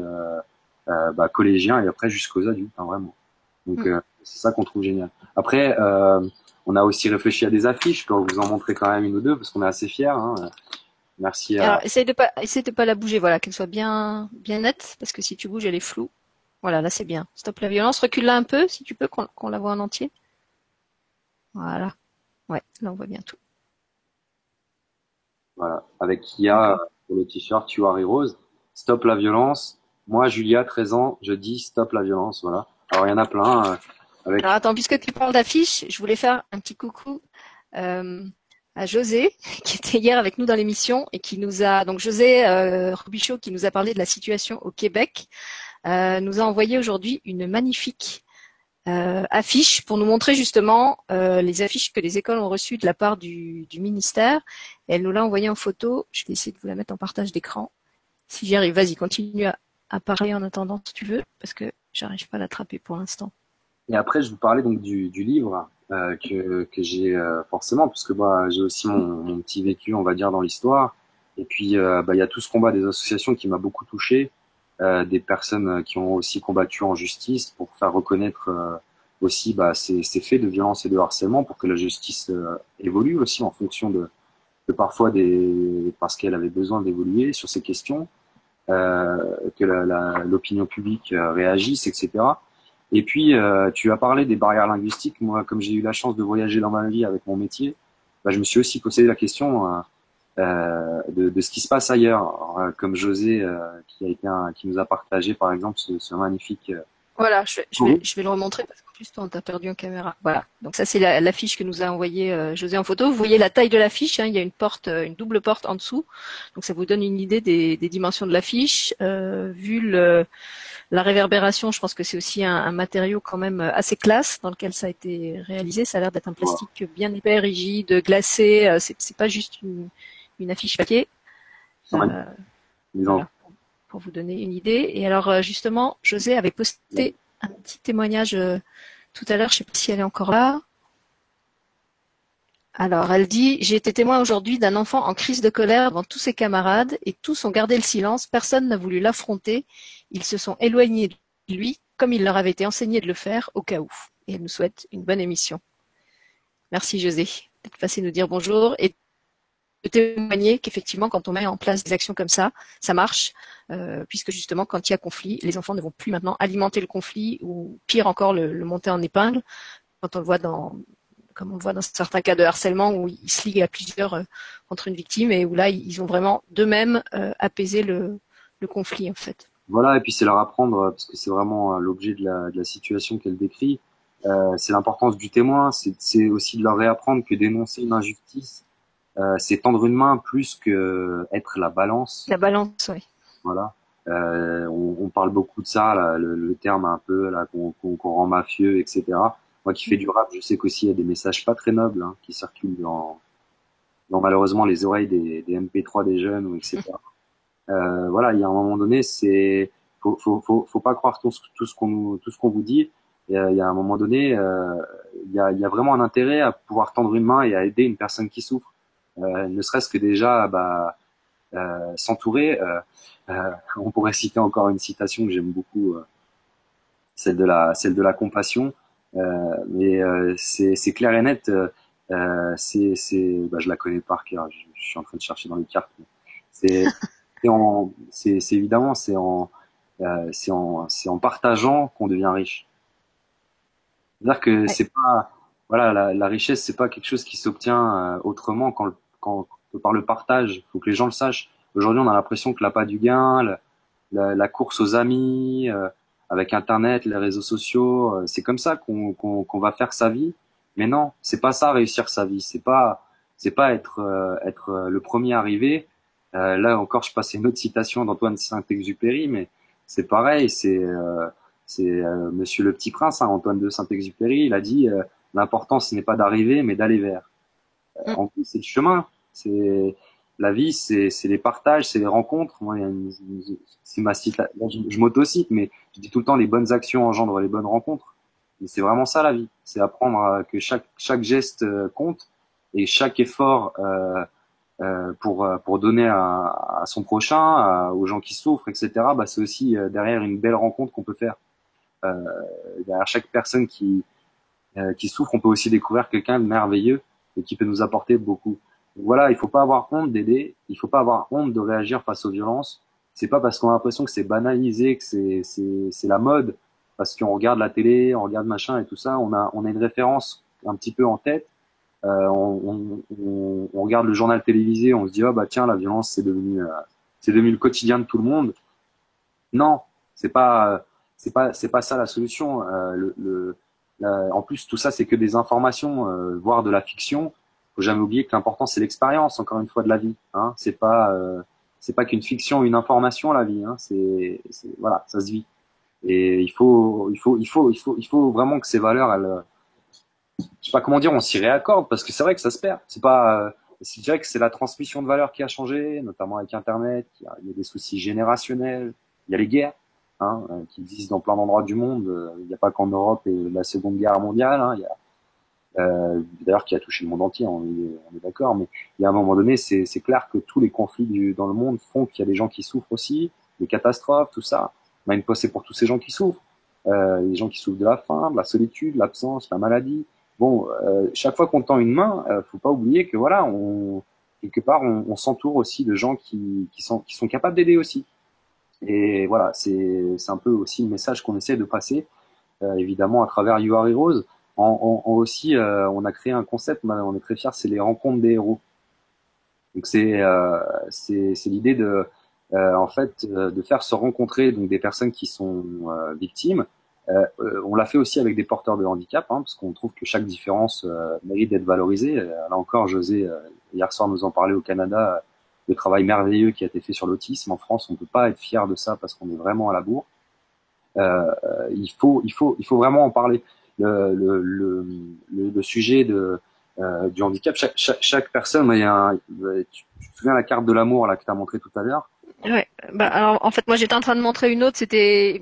bah, collégiens et après jusqu'aux adultes, hein, vraiment. Donc mm. c'est ça qu'on trouve génial. Après, on a aussi réfléchi à des affiches. Je peux vous en montrer quand même une ou deux parce qu'on est assez fiers. Hein. Merci. Alors, essaye de pas, essaye de pas la bouger, voilà, qu'elle soit bien, bien nette, parce que si tu bouges, elle est floue. Voilà, là c'est bien. Stop la violence. Recule-la un peu, si tu peux, qu'on la voit en entier. Voilà. Ouais, là on voit bien tout. Voilà. Avec Kia pour le t-shirt Tu are rose. Stop la violence. Moi, Julia, 13 ans, je dis stop la violence. Voilà. Alors il y en a plein. Euh, avec... Alors attends, puisque tu parles d'affiches, je voulais faire un petit coucou. Euh, José, qui était hier avec nous dans l'émission et qui nous a, donc José euh, qui nous a parlé de la situation au Québec, euh, nous a envoyé aujourd'hui une magnifique euh, affiche pour nous montrer justement euh, les affiches que les écoles ont reçues de la part du, ministère. Elle nous l'a envoyée en photo. Je vais essayer de vous la mettre en partage d'écran. Si j'y arrive, vas-y, continue à, parler en attendant si tu veux, parce que j'arrive pas à l'attraper pour l'instant. Et après, je vous parlais donc du livre euh, que, que j'ai euh, forcément, puisque bah, j'ai aussi mon, petit vécu, on va dire, dans l'histoire. Et puis, euh, bah, il y a tout ce combat des associations qui m'a beaucoup touché, des personnes qui ont aussi combattu en justice pour faire reconnaître aussi bah, ces, ces, faits de violence et de harcèlement pour que la justice évolue aussi en fonction de, de parfois des parce qu'elle avait besoin d'évoluer sur ces questions, que l'opinion publique réagisse, etc. Et puis, euh, tu as parlé des barrières linguistiques. Moi, comme j'ai eu la chance de voyager dans ma vie avec mon métier, bah, je me suis aussi posé la question euh, euh de, de, ce qui se passe ailleurs. Euh, comme José, euh, qui a été un, qui nous a partagé, par exemple, ce, ce magnifique. voilà, je, je, vais, je vais le remontrer parce qu'en plus, toi, on t'a perdu en caméra. Voilà. Donc ça, c'est l'affiche que nous a envoyé José en photo. Vous voyez la taille de l'affiche. Hein, il y a une porte, une double porte en dessous. Donc ça vous donne une idée des, des dimensions de l'affiche. vu le la réverbération, je pense que c'est aussi un, un, matériau quand même assez classe dans lequel ça a été réalisé. Ça a l'air d'être un plastique bien épais, rigide, glacé. Euh, c'est, c'est pas juste une, une affiche papier. Euh, voilà, pour, vous donner une idée. Et alors euh, justement, José avait posté un petit témoignage euh, tout à l'heure. Je sais pas si elle est encore là. Alors, elle dit, j'ai été témoin aujourd'hui d'un enfant en crise de colère devant tous ses camarades et tous ont gardé le silence, personne n'a voulu l'affronter, ils se sont éloignés de lui comme il leur avait été enseigné de le faire au cas où. Et elle nous souhaite une bonne émission. Merci José d'être passé nous dire bonjour et de témoigner qu'effectivement, quand on met en place des actions comme ça, ça marche, euh, puisque justement, quand il y a conflit, les enfants ne vont plus maintenant alimenter le conflit ou pire encore le, le monter en épingle. Quand on le voit dans, comme on le voit dans certains cas de harcèlement où ils se liguent à plusieurs euh, contre une victime et où là ils ont vraiment d'eux-mêmes euh, apaisé le, le, conflit en fait. Voilà, et puis c'est leur apprendre, parce que c'est vraiment euh, l'objet de la, de la, situation qu'elle décrit, euh, c'est l'importance du témoin, c'est aussi de leur réapprendre que dénoncer une injustice, euh, c'est tendre une main plus que être la balance. La balance, oui. Voilà. Euh, on, on, parle beaucoup de ça, là, le, le, terme un peu qu'on qu rend mafieux, etc. Moi qui fais du rap, je sais qu'aussi il y a des messages pas très nobles hein, qui circulent dans, dans malheureusement les oreilles des, des MP3 des jeunes ou etc. Euh, voilà, il y a un moment donné, c'est faut, faut, faut, faut pas croire tout, tout ce qu'on tout ce qu'on vous dit. Euh, il y a un moment donné, euh, il, y a, il y a vraiment un intérêt à pouvoir tendre une main et à aider une personne qui souffre, ne serait-ce que déjà bah, s'entourer. on pourrait citer encore une citation que j'aime beaucoup, celle de la celle de la compassion. Euh, mais euh, c'est clair et net. Euh, c'est, bah, je la connais par cœur. Je, je, suis en train de chercher dans les cartes. C'est, évidemment, c'est en, euh, c'est en, en partageant qu'on devient riche. C'est-à-dire que ouais. c'est pas, voilà, la, la richesse, c'est pas quelque chose qui s'obtient euh, autrement quand, quand, par le partage. Il faut que les gens le sachent. Aujourd'hui, on a l'impression que l'appât du gain, la, la, la, course aux amis, euh, avec Internet, les réseaux sociaux. Euh, c'est comme ça qu'on qu'on qu'on va faire sa vie. Mais non, c'est pas ça réussir sa vie. C'est pas c'est pas être euh, être euh, le premier arrivé. Euh, là encore, je passais une autre citation d'Antoine Saint-Exupéry, mais c'est pareil. C'est c'est Monsieur le Petit Prince, hein, Antoine de Saint-Exupéry. Il a dit l'important ce n'est pas d'arriver, mais d'aller vers. Mm. En plus, c'est le chemin. C'est la vie, c'est les partages, c'est les rencontres. Moi, c'est ma cite, je, je m'auto-cite, mais je dis tout le temps les bonnes actions engendrent les bonnes rencontres. Et c'est vraiment ça la vie. C'est apprendre que chaque chaque geste euh, compte et chaque effort euh, euh, pour euh, pour donner à, à son prochain, aux gens qui souffrent, etc. Bah, c'est aussi euh, derrière une belle rencontre qu'on peut faire. Euh, derrière chaque personne qui qui souffre, on peut aussi découvrir quelqu'un de merveilleux et qui peut nous apporter beaucoup voilà, il faut pas avoir honte d'aider, il faut pas avoir honte de réagir face aux violences. C'est pas parce qu'on a l'impression que c'est banalisé, que c'est c'est la mode, parce qu'on regarde la télé, on regarde machin et tout ça, on a on a une référence un petit peu en tête. Euh, on, on, on, regarde le journal télévisé, on se dit oh bah tiens la violence c'est devenu euh, c'est devenu le quotidien de tout le monde. Non, c'est pas c'est pas c'est pas ça la solution. Euh, le, le en plus tout ça c'est que des informations, euh, voire de la fiction faut jamais oublier que l'important c'est l'expérience, encore une fois, de la vie. Hein. C'est pas euh, c'est pas qu'une fiction, une information la vie. Hein. C'est voilà, ça se vit. Et il faut il faut il faut il faut il faut vraiment que ces valeurs, elles, je sais pas comment dire, on s'y réaccorde parce que c'est vrai que ça se perd. C'est pas euh, je dirais que c'est la transmission de valeurs qui a changé, notamment avec Internet. Il y a, des soucis générationnels. Il y a les guerres hein, euh, qui existent dans plein d'endroits du monde. Il n'y a pas qu'en Europe et la Seconde Guerre mondiale. Hein. Il y a euh, d'ailleurs qui a touché le monde entier, on est, on est d'accord, mais il y a un moment donné, c'est clair que tous les conflits du, dans le monde font qu'il y a des gens qui souffrent aussi, les catastrophes, tout ça. Une pensée pour tous ces gens qui souffrent. euh, les gens qui souffrent de la faim, de la solitude, l'absence, la maladie. Bon, euh, chaque fois qu'on tend une main, euh, faut pas oublier que voilà, on, quelque part, on, on s'entoure aussi de gens qui, qui, sont, qui sont capables d'aider aussi. Et voilà, c'est un peu aussi le message qu'on essaie de passer, euh, évidemment, à travers You Are Heroes. En, en, aussi, euh, on a créé un concept, on est très fiers, c'est les rencontres des héros. Donc c'est euh, c'est l'idée de euh, en fait euh, de faire se rencontrer donc des personnes qui sont victimes. on l'a fait aussi avec des porteurs de handicap, hein, parce qu'on trouve que chaque différence mérite d'être valorisée. Là encore, José hier soir nous en parlait au Canada le travail merveilleux qui a été fait sur l'autisme. En France, on ne peut pas être fier de ça parce qu'on est vraiment à la bourre. Euh, il faut, il faut, il faut vraiment en parler. Le, le, le, le sujet de, euh, du handicap, chaque, chaque, personne, il y a un, tu, tu, te souviens la carte de l'amour là que tu as montré tout à l'heure? Ouais. Bah, alors, en fait, moi, j'étais en train de montrer une autre. C'était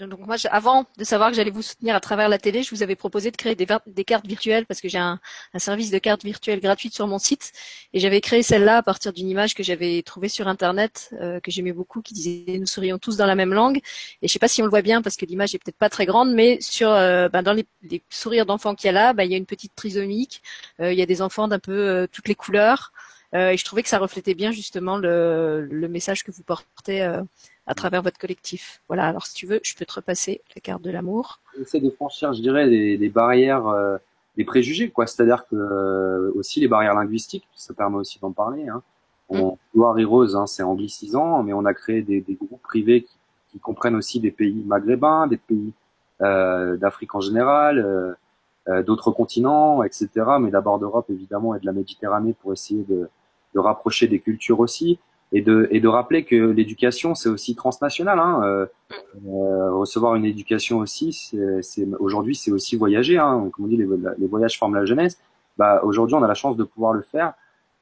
donc moi, avant de savoir que j'allais vous soutenir à travers la télé, je vous avais proposé de créer des, des cartes virtuelles parce que j'ai un, un, service de cartes virtuelles gratuites sur mon site et j'avais créé celle-là à partir d'une image que j'avais trouvée sur internet euh, que j'aimais beaucoup, qui disait nous sourions tous dans la même langue. Et je sais pas si on le voit bien parce que l'image est peut-être pas très grande, mais sur euh, ben, dans les, les sourires d'enfants qu'il y a là, ben, il y a une petite trisomique. Euh, il y a des enfants d'un peu euh, toutes les couleurs. Euh, et je trouvais que ça reflétait bien justement le, le message que vous portez euh, à travers votre collectif. Voilà, alors si tu veux, je peux te repasser la carte de l'amour. Essaie de franchir, je dirais, des, des barrières, euh, des préjugés, quoi. C'est-à-dire que euh, aussi les barrières linguistiques, ça permet aussi d'en parler. Hein. On, Gloire et Rose, hein, c'est anglicisant, mais on a créé des, des groupes privés qui, qui, comprennent aussi des pays maghrébins, des pays euh, d'Afrique en général, euh, d'autres continents, etc. Mais d'abord d'Europe évidemment et de la Méditerranée pour essayer de, de rapprocher des cultures aussi et de, et de rappeler que l'éducation c'est aussi transnational. Hein. Euh, euh, recevoir une éducation aussi, c'est aujourd'hui c'est aussi voyager. Hein. Comme on dit, les, les, voyages forment la jeunesse. Bah, aujourd'hui on a la chance de pouvoir le faire.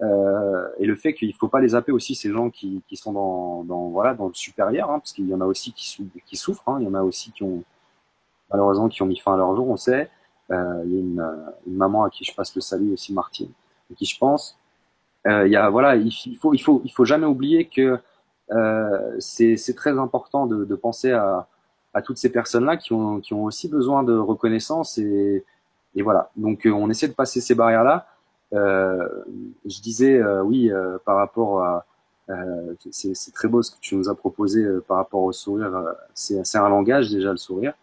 Euh, et le fait qu'il faut pas les zapper aussi ces gens qui, qui sont dans, dans voilà dans le supérieur, hein, parce qu'il y en a aussi qui, souffrent. Hein. Il y en a aussi qui ont malheureusement qui ont mis fin à leur jour. On sait. Euh, il y a une, une, maman à qui je passe le salut aussi, Martine, à qui je pense, y a voilà, il, faut il faut il faut jamais oublier que euh, c'est très important de, de penser à, à toutes ces personnes-là qui ont qui ont aussi besoin de reconnaissance et et voilà. Donc euh, on essaie de passer ces barrières-là. Euh, je disais euh, oui euh, par rapport à c'est très beau ce que tu nous as proposé par rapport au sourire. c'est un langage déjà le sourire.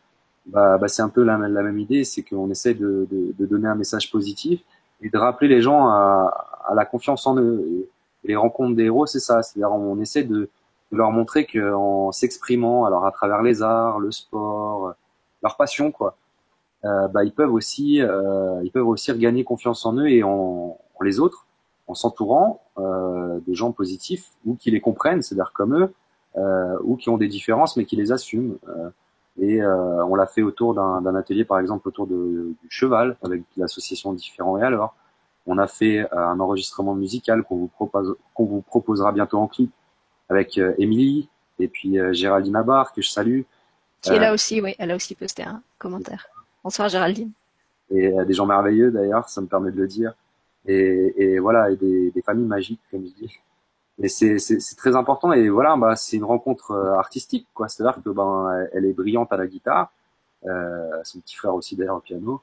Bah, bah c'est un peu la, la même idée, c'est qu'on essaie de, de, de, donner un message positif et de rappeler les gens à, à la confiance en eux. Et, les rencontres des héros, c'est ça. C'est-à-dire, on essaie de, de leur montrer qu'en s'exprimant, alors à travers les arts, le sport, leur passion, quoi, euh, bah, ils peuvent aussi, euh, ils peuvent aussi regagner confiance en eux et en, en les autres, en s'entourant euh, de gens positifs ou qui les comprennent, c'est-à-dire comme eux, euh, ou qui ont des différences mais qui les assument. Euh, et euh, on l'a fait autour d'un atelier, par exemple, autour de, du cheval, avec l'association Différents et alors. On a fait euh, un enregistrement musical qu'on vous, propose, qu'on vous proposera bientôt en clip avec euh, Émilie et puis euh, Géraldine Abar, que je salue. Qui est là aussi, oui, elle a aussi posté un commentaire. Bonsoir Géraldine. Et des gens merveilleux d'ailleurs, ça me permet de le dire. Et, et voilà, et des, des, familles magiques, comme je dis. Et c'est, c'est, c'est très important. Et voilà, bah, c'est une rencontre artistique, quoi. C'est-à-dire que ben, elle est brillante à la guitare, euh, son petit frère aussi d'ailleurs au piano.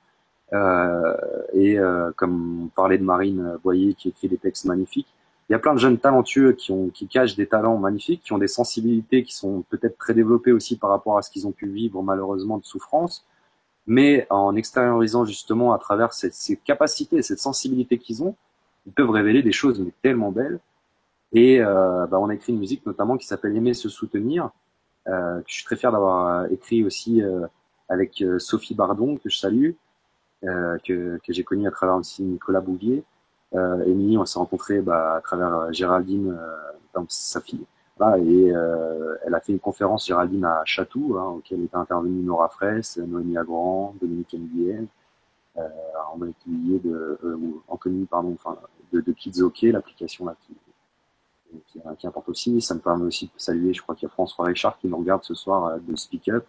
Euh, et euh, comme on parlait de Marine Boyer qui écrit des textes magnifiques, il y a plein de jeunes talentueux qui, ont, qui cachent des talents magnifiques, qui ont des sensibilités qui sont peut-être très développées aussi par rapport à ce qu'ils ont pu vivre malheureusement de souffrance, mais en extériorisant justement à travers cette, ces capacités, cette sensibilité qu'ils ont, ils peuvent révéler des choses mais tellement belles. Et euh, bah, on a écrit une musique notamment qui s'appelle Aimer se soutenir, euh, que je suis très fier d'avoir écrit aussi euh, avec euh, Sophie Bardon, que je salue, euh, que, que j'ai connu à travers aussi Nicolas Bouvier. Euh, Émilie, on s'est rencontrés bah, à travers euh, Géraldine, donc sa fille. Et euh, elle a fait une conférence Géraldine à Chatou, hein, auquel était intervenu Nora Fraisse, Noémie Agrand, Dominique Nguyen, euh, Quillier de euh, Anthony pardon, enfin de, de Kids OK, l'application là qui, qui, qui, importe aussi. Ça me permet aussi de saluer, je crois qu'il y a François Richard qui nous regarde ce soir de Speak Up.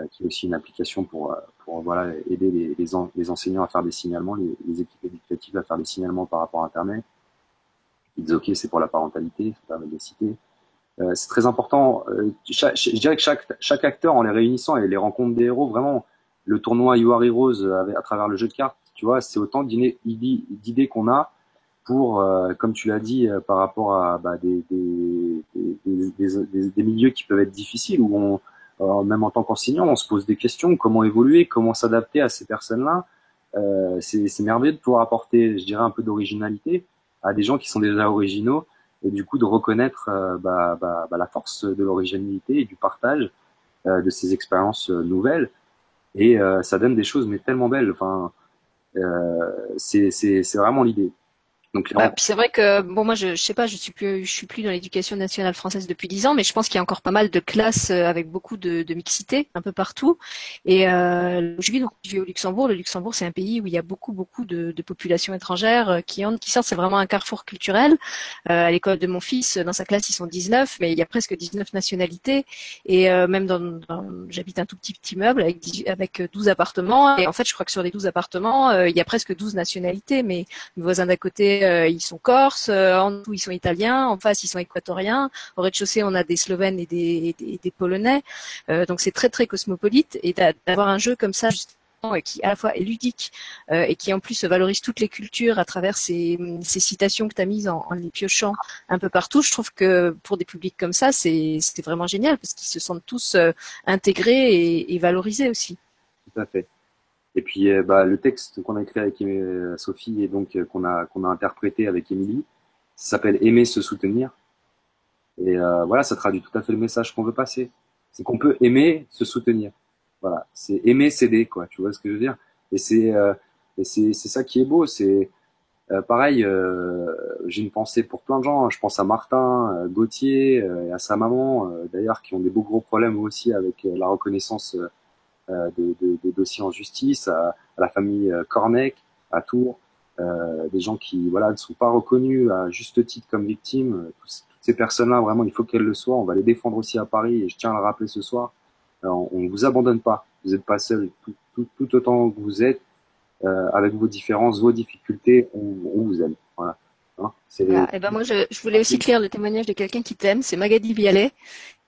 Euh, qui est aussi une application pour, euh, pour voilà, aider les, les, en, les, enseignants à faire des signalements, les, les, équipes éducatives à faire des signalements par rapport à Internet. It's OK, c'est pour la parentalité, ça permet de citer. Euh, c'est très important. Euh, je dirais que chaque, chaque acteur, en les réunissant et les rencontres des héros, vraiment, le tournoi You Are Heroes à travers le jeu de cartes, tu vois, c'est autant d'idées qu'on a pour, comme tu l'as dit, par rapport à bah, des, des, des, des, milieux qui peuvent être difficiles, où on, même en tant qu'enseignant, on se pose des questions, comment évoluer, comment s'adapter à ces personnes-là? Euh, c'est merveilleux de pouvoir apporter, je dirais, un peu d'originalité à des gens qui sont déjà originaux et du coup de reconnaître euh, bah, bah, bah, la force de l'originalité et du partage euh, de ces expériences euh, nouvelles. Et ça donne des choses mais tellement belles. Enfin, c'est vraiment l'idée. Donc bah, c'est vrai que bon moi je, je sais pas je suis plus je suis plus dans l'éducation nationale française depuis dix ans mais je pense qu'il y a encore pas mal de classes euh, avec beaucoup de, de mixité un peu partout. Et euh, je vis donc je vis au Luxembourg. Le Luxembourg c'est un pays où il y a beaucoup beaucoup de, de populations étrangères euh, qui ont qui sortent. C'est vraiment un carrefour culturel. Euh, à l'école de mon fils dans sa classe ils sont 19 mais il y a presque 19 nationalités. Et euh, même dans, dans j'habite un tout petit petit meuble avec avec 12 appartements. Et en fait je crois que sur les 12 appartements il y a presque 12 nationalités. Mais mes voisins d'à côté euh, ils sont corses, euh, en dessous ils sont italiens, en face ils sont équatoriens. Au rez-de-chaussée on a des Slovènes et des, Polonais. Euh, donc c'est très très cosmopolite et d'avoir un jeu comme ça justement qui à la fois est ludique et qui en plus valorise toutes les cultures à travers ces, citations que tu as mises en, les piochant un peu partout. Je trouve que pour des publics comme ça, c'était vraiment génial parce qu'ils se sentent tous intégrés et, et valorisés aussi. Tout à fait. Et puis euh, bah, le texte qu'on a écrit avec euh, Sophie et donc euh, qu'on a qu'on a interprété avec Émilie, s'appelle Aimer se soutenir. Et voilà, ça traduit tout à fait le message qu'on veut passer. C'est qu'on peut aimer se soutenir. Voilà, c'est aimer céder quoi. Tu vois ce que je veux dire? Et c'est et c'est c'est ça qui est beau. C'est pareil, j'ai une pensée pour plein de gens. Je pense à Martin, Gauthier, et à sa maman, d'ailleurs, qui ont des beaux gros problèmes aussi avec la reconnaissance euh, de, de, de, dossiers en justice, à, à la famille euh, Cornec, à Tours, euh, des gens qui voilà ne sont pas reconnus à juste titre comme victimes. Ces personnes-là, vraiment, il faut qu'elles le soient. On va les défendre aussi à Paris et je tiens à le rappeler ce soir. on ne vous abandonne pas. Vous n'êtes pas seul. Tout, tout, tout, autant que vous êtes, euh, avec vos différences, vos difficultés, on, on vous aime. Voilà. Hein et eh ben moi, je, je, voulais aussi écrire le témoignage de quelqu'un qui t'aime, c'est Magali Bialet,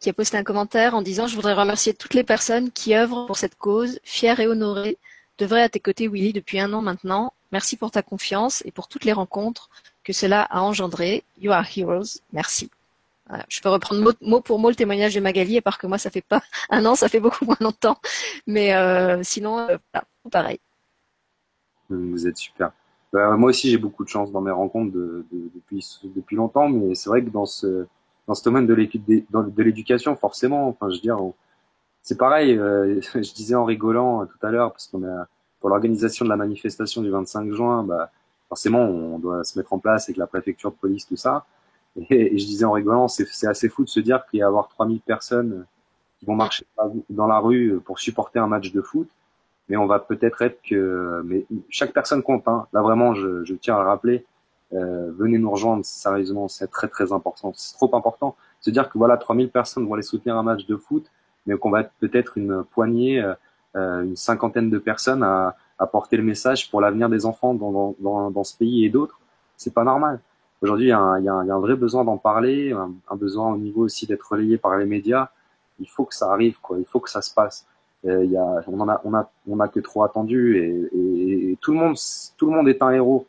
qui a posté un commentaire en disant Je voudrais remercier toutes les personnes qui œuvrent pour cette cause, fière et honorée, devrait à tes côtés, Willy, depuis un an maintenant. Merci pour ta confiance et pour toutes les rencontres que cela a engendré. You are heroes. Merci. Je peux reprendre mot, pour mot le témoignage de Magali, à part que moi, ça fait pas un an, ça fait beaucoup moins longtemps. Mais euh, sinon, euh, pareil. Vous êtes super. Bah, moi aussi, j'ai beaucoup de chance dans mes rencontres de, de, depuis, depuis longtemps, mais c'est vrai que dans ce, dans ce domaine de l'éducation, forcément, enfin, je veux dire, c'est pareil. Euh, je disais en rigolant tout à l'heure, parce qu'on a pour l'organisation de la manifestation du 25 juin, bah, forcément, on doit se mettre en place avec la préfecture de police, tout ça. Et, je disais en rigolant, c'est assez fou de se dire qu'il y a avoir 3000 personnes qui vont marcher dans la rue pour supporter un match de foot mais on va peut-être être que, mais chaque personne compte. Hein. Là vraiment, je, je, tiens à le rappeler. Euh, venez nous rejoindre sérieusement, c'est très très important. C'est trop important. Se dire que voilà, 3000 personnes vont aller soutenir un match de foot, mais qu'on va être peut-être une poignée, euh, euh, une cinquantaine de personnes à, à, porter le message pour l'avenir des enfants dans, dans, dans, ce pays et d'autres. C'est pas normal. Aujourd'hui, il y, a un, y y a un vrai besoin d'en parler, un, un, besoin au niveau aussi d'être relayé par les médias. Il faut que ça arrive, quoi. Il faut que ça se passe. Euh, y a, on en a, on a, on a que trop attendu et, et, tout le monde, tout le monde est un héros.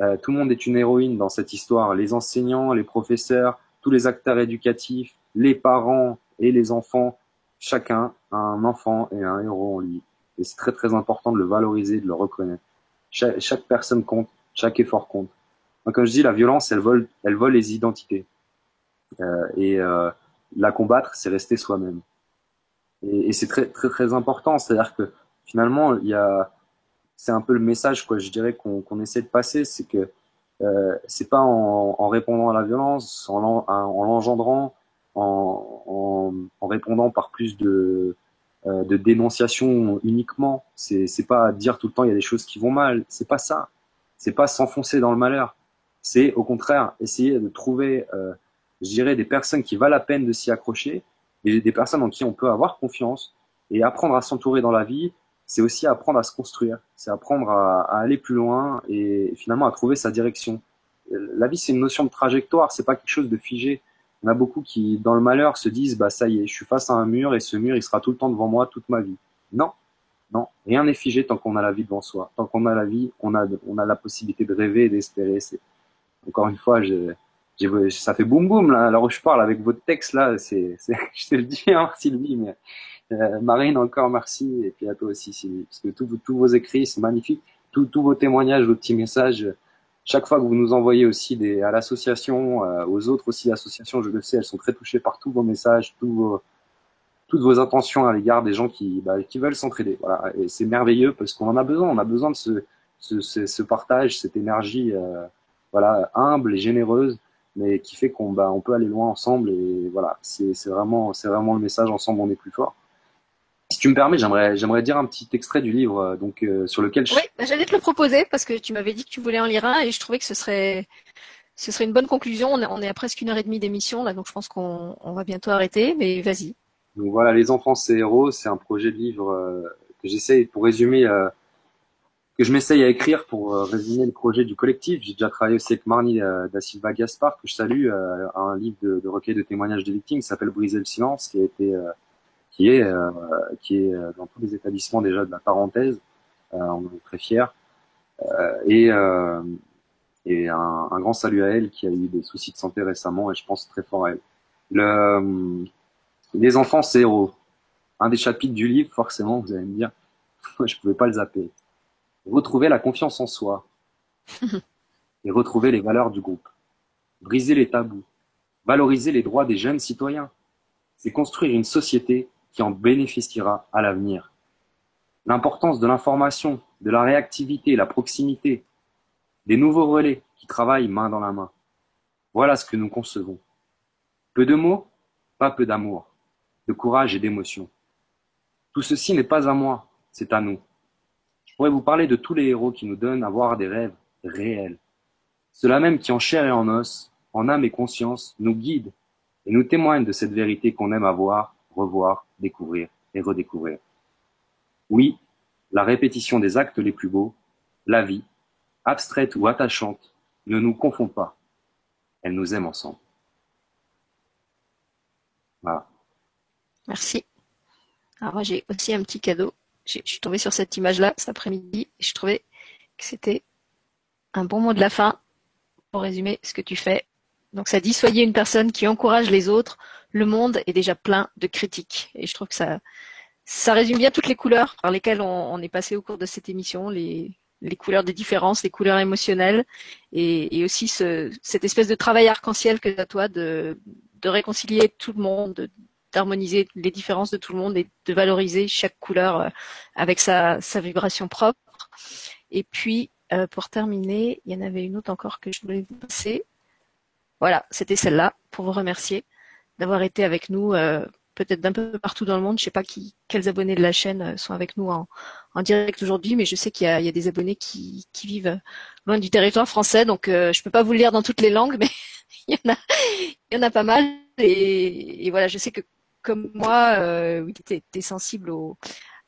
Euh, tout le monde est une héroïne dans cette histoire. Les enseignants, les professeurs, tous les acteurs éducatifs, les parents et les enfants. Chacun a un enfant et un héros en lui. Et c'est très très important de le valoriser, de le reconnaître. Chaque personne compte, chaque effort compte. Donc, comme je dis, la violence, elle vole, elle vole les identités. Euh, et euh, la combattre, c'est rester soi-même. Et, et c'est très, très, très important. C'est-à-dire que finalement, il y a, c'est un peu le message, quoi, je dirais, qu'on qu'on essaie de passer, c'est que euh, c'est pas en, en, répondant à la violence, en, en l'engendrant, en, en, en, répondant par plus de, euh, de dénonciation uniquement. C'est c'est pas dire tout le temps il y a des choses qui vont mal. C'est pas ça. C'est pas s'enfoncer dans le malheur. C'est au contraire essayer de trouver, euh, je dirais, des personnes qui valent la peine de s'y accrocher des personnes en qui on peut avoir confiance et apprendre à s'entourer dans la vie, c'est aussi apprendre à se construire, c'est apprendre à, aller plus loin et finalement à trouver sa direction. La vie, c'est une notion de trajectoire, c'est pas quelque chose de figé. En a beaucoup qui, dans le malheur, se disent, bah ça y est, je suis face à un mur et ce mur, il sera tout le temps devant moi toute ma vie. Non, non, rien n'est figé tant qu'on a la vie devant soi. Tant qu'on a la vie, on a, on a la possibilité de rêver et d'espérer. Encore une fois, je, ça fait boum boum là. Alors je parle avec votre texte là, c'est, je te le dis, hein, Sylvie, mais euh, Marine encore merci et puis à toi aussi Sylvie, parce que tous vos écrits c'est magnifique, tous vos témoignages, vos petits messages chaque fois que vous nous envoyez aussi des, à l'association, euh, aux autres aussi associations, je le sais, elles sont très touchées par tous vos messages, tous vos, toutes vos intentions à l'égard des gens qui, bah, qui veulent s'entraider. Voilà, et c'est merveilleux parce qu'on en a besoin. On a besoin de ce, ce, ce, partage, cette énergie, euh, voilà, humble et généreuse, mais qui fait qu'on bah, on peut aller loin ensemble. Et voilà, c'est vraiment, c'est vraiment le message. Ensemble, on est plus fort. Si tu me permets, j'aimerais, j'aimerais dire un petit extrait du livre, euh, donc euh, sur lequel. Je... Oui, bah, j'allais te le proposer parce que tu m'avais dit que tu voulais en lire un et je trouvais que ce serait, ce serait une bonne conclusion. On est à presque une heure et demie d'émission là, donc je pense qu'on on va bientôt arrêter. Mais vas-y. Donc voilà, les enfants c'est héros, c'est un projet de livre euh, que j'essaye pour résumer, que je m'essaye à écrire pour résumer le projet du collectif. J'ai déjà travaillé aussi avec Marnie da Silva Gaspar que je salue, un livre de, de recueil de témoignages de victimes qui s'appelle Briser le silence, qui a été qui est euh, qui est euh, dans tous les établissements déjà de la parenthèse. Euh, on est très fiers. et et un, un, grand salut à elle qui a eu des soucis de santé récemment et je pense très fort à elle. Le, les enfants, c'est. Un des chapitres du livre, forcément, vous allez me dire, je pouvais pas le zapper. Retrouver la confiance en soi et retrouver les valeurs du groupe. Briser les tabous, valoriser les droits des jeunes citoyens. C'est construire une société qui en bénéficiera à l'avenir. L'importance de l'information, de la réactivité, la proximité, des nouveaux relais qui travaillent main dans la main. Voilà ce que nous concevons. Peu de mots, pas peu d'amour, de courage et d'émotion. Tout ceci n'est pas à moi, c'est à nous. Pourrais vous parler de tous les héros qui nous donnent à voir des rêves réels. Ceux-là même qui en chair et en os, en âme et conscience, nous guident et nous témoignent de cette vérité qu'on aime avoir revoir, découvrir et redécouvrir. Oui, la répétition des actes les plus beaux, la vie, abstraite ou attachante, ne nous confond pas. Elle nous aime ensemble. Voilà. Merci. Alors moi j'ai aussi un petit cadeau. Je suis tombée sur cette image-là cet après-midi et je trouvais que c'était un bon mot de la fin pour résumer ce que tu fais. Donc ça dit soyez une personne qui encourage les autres le monde est déjà plein de critiques. Et je trouve que ça, ça résume bien toutes les couleurs par lesquelles on, est passé au cours de cette émission, les, les couleurs des différences, les couleurs émotionnelles, et, aussi ce, cette espèce de travail arc-en-ciel que tu as toi de, de réconcilier tout le monde, d'harmoniser les différences de tout le monde et de valoriser chaque couleur euh, avec sa, vibration propre. Et puis, euh, pour terminer, il y en avait une autre encore que je voulais vous passer. Voilà, c'était celle-là pour vous remercier d'avoir été avec nous, euh, peut-être d'un peu partout dans le monde. Je sais pas qui, quels abonnés de la chaîne sont avec nous en, direct aujourd'hui, mais je sais qu'il y, a, des abonnés qui, vivent loin du territoire français, donc je peux pas vous le lire dans toutes les langues, mais il y en a, il y en a pas mal. Et, voilà, je sais que comme moi, euh, oui, tu es, sensible au,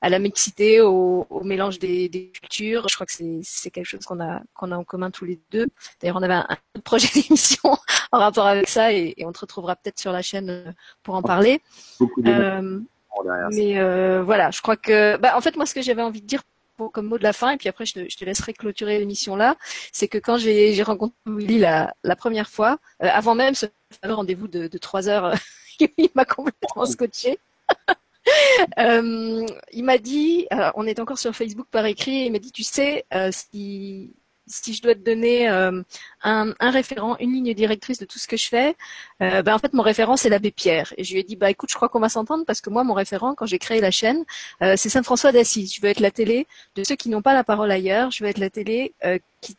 à la mixité, au, mélange des, cultures. Je crois que c'est quelque chose qu'on a qu'on a en commun tous les deux. D'ailleurs, on avait un, projet d'émission en rapport avec ça et, on te retrouvera peut-être sur la chaîne euh, pour en parler. Euh, mais euh, voilà, je crois que, bah, en fait, moi, ce que j'avais envie de dire comme mot de la fin, et puis après je te, laisserai clôturer l'émission là, c'est que quand j'ai rencontré Willy la, la première fois, avant même ce rendez-vous de, de 3 heures, il m'a complètement scotché. Euh, il m'a dit, on est encore sur Facebook par écrit, il m'a dit, tu sais, euh, si, je dois te donner euh, un, référent, une ligne directrice de tout ce que je fais, ben en fait mon référent c'est l'abbé Pierre. Et je lui ai dit bah écoute, je crois qu'on va s'entendre parce que moi mon référent quand j'ai créé la chaîne, c'est Saint François d'Assise. Je veux être la télé de ceux qui n'ont pas la parole ailleurs. Je veux être la télé qui,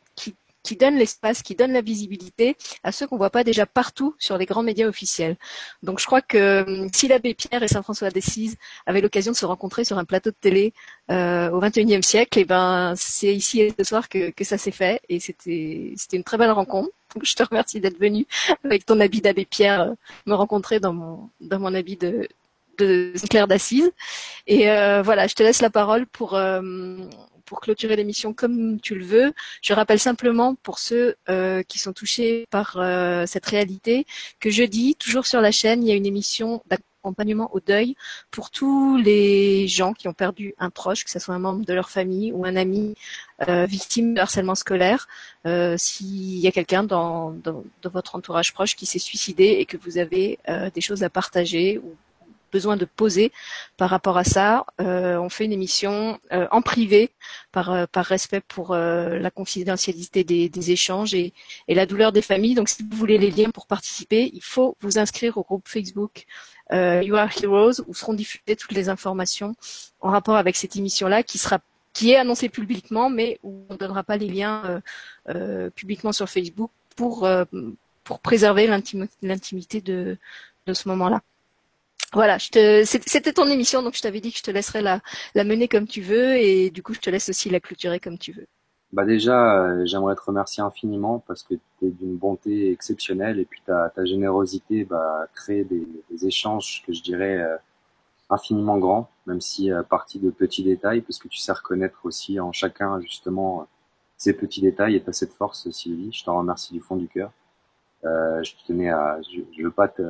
qui donne l'espace, qui donne la visibilité à ceux qu'on voit pas déjà partout sur les grands médias officiels. Donc je crois que hum, si l'abbé Pierre et Saint François d'Assise avaient l'occasion de se rencontrer sur un plateau de télé euh, au XXIe siècle, et eh ben c'est ici et ce soir que, que ça s'est fait et c'était une très belle rencontre. Donc je te remercie d'être venu avec ton habit d'abbé Pierre euh, me rencontrer dans mon dans mon habit de de Claire d'Assise. Et voilà, je te laisse la parole pour pour clôturer l'émission comme tu le veux. Je rappelle simplement pour ceux euh, qui sont touchés par euh, cette réalité que jeudi, toujours sur la chaîne, il y a une émission d'accompagnement au deuil pour tous les gens qui ont perdu un proche, que ce soit un membre de leur famille ou un ami euh, victime de harcèlement scolaire. S'il y a quelqu'un dans, dans, votre entourage proche qui s'est suicidé et que vous avez des choses à partager ou besoin de poser par rapport à ça. Euh, on fait une émission euh, en privé par, euh, par respect pour la confidentialité des, échanges et, la douleur des familles. Donc si vous voulez les liens pour participer, il faut vous inscrire au groupe Facebook You Are Heroes où seront diffusées toutes les informations en rapport avec cette émission-là qui sera qui est annoncée publiquement, mais où on ne donnera pas les liens publiquement sur Facebook pour, pour préserver l'intimité de, de ce moment-là. Voilà, c'était ton émission, donc je t'avais dit que je te laisserais la, la mener comme tu veux, et du coup, je te laisse aussi la clôturer comme tu veux. Bah déjà, euh, j'aimerais te remercier infiniment parce que tu es d'une bonté exceptionnelle et puis ta, ta générosité bah, crée des, des, échanges que je dirais euh, infiniment grands, même si à partir de petits détails, parce que tu sais reconnaître aussi en chacun justement ces petits détails et tu cette force, Sylvie. Je t'en remercie du fond du cœur. Euh, je tenais à, je, je veux pas te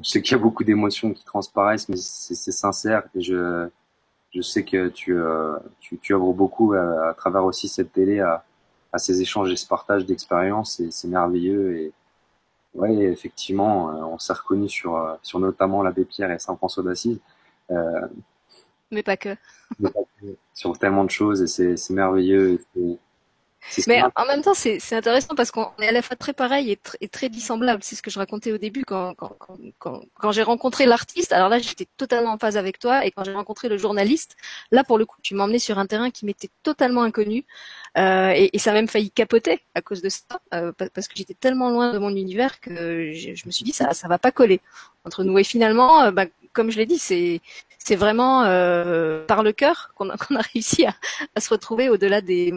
je sais qu'il y a beaucoup d'émotions qui transparaissent, mais c'est sincère et je, je sais que tu, euh, tu, tu œuvres beaucoup à, travers aussi cette télé à, à ces échanges et ce partage d'expériences et c'est merveilleux et ouais effectivement euh, on s'est reconnu sur euh, sur notamment l'abbé Pierre et Saint François d'Assise euh, mais pas que. sur tellement de choses et c'est merveilleux et mais en même temps, c'est intéressant parce qu'on est à la fois très pareil et, très dissemblable. C'est ce que je racontais au début quand, quand, quand, quand j'ai rencontré l'artiste. Alors là, j'étais totalement en phase avec toi. Et quand j'ai rencontré le journaliste, là, pour le coup, tu m'emmenais sur un terrain qui m'était totalement inconnu. Euh, et, et, ça a même failli capoter à cause de ça, euh, parce que j'étais tellement loin de mon univers que je, je, me suis dit, ça ça va pas coller entre nous. Et finalement, euh, bah, comme je l'ai dit, c'est c'est vraiment euh, par le cœur qu'on a, qu'on a réussi à, à se retrouver au-delà des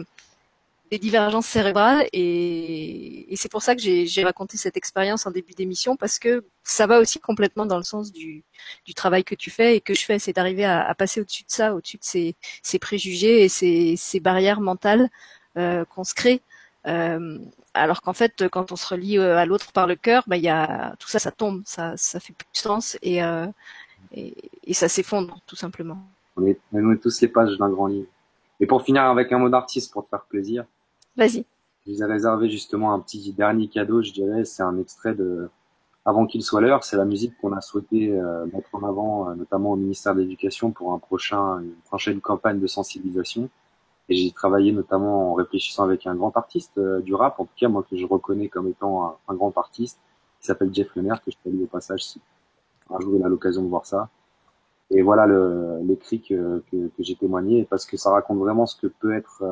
des divergences cérébrales et, et c'est pour ça que j'ai raconté cette expérience en début d'émission parce que ça va aussi complètement dans le sens du, du travail que tu fais et que je fais, c'est d'arriver à, à, passer au-dessus de ça, au-dessus de ces, ces, préjugés et ces, ces barrières mentales euh, qu'on se crée. Euh, alors qu'en fait, quand on se relie euh, à l'autre par le cœur, bah, y a, tout ça, ça tombe, ça, ça fait plus de sens et, euh, et, et, ça s'effondre tout simplement. On est, on est tous les pages d'un grand livre. Et pour finir avec un mot d'artiste pour te faire plaisir, Vas-y. Je vous ai réservé justement un petit dernier cadeau, je dirais. C'est un extrait de Avant qu'il soit l'heure. C'est la musique qu'on a souhaité euh, mettre en avant, euh, notamment au ministère de l'Éducation pour un prochain, une prochaine campagne de sensibilisation. Et j'ai travaillé notamment en réfléchissant avec un grand artiste euh, du rap, en tout cas moi que je reconnais comme étant un, grand artiste, qui s'appelle Jeff Lemire, que je salue au passage si un jour il a l'occasion de voir ça. Et voilà l'écrit que, que, que j'ai témoigné, parce que ça raconte vraiment ce que peut être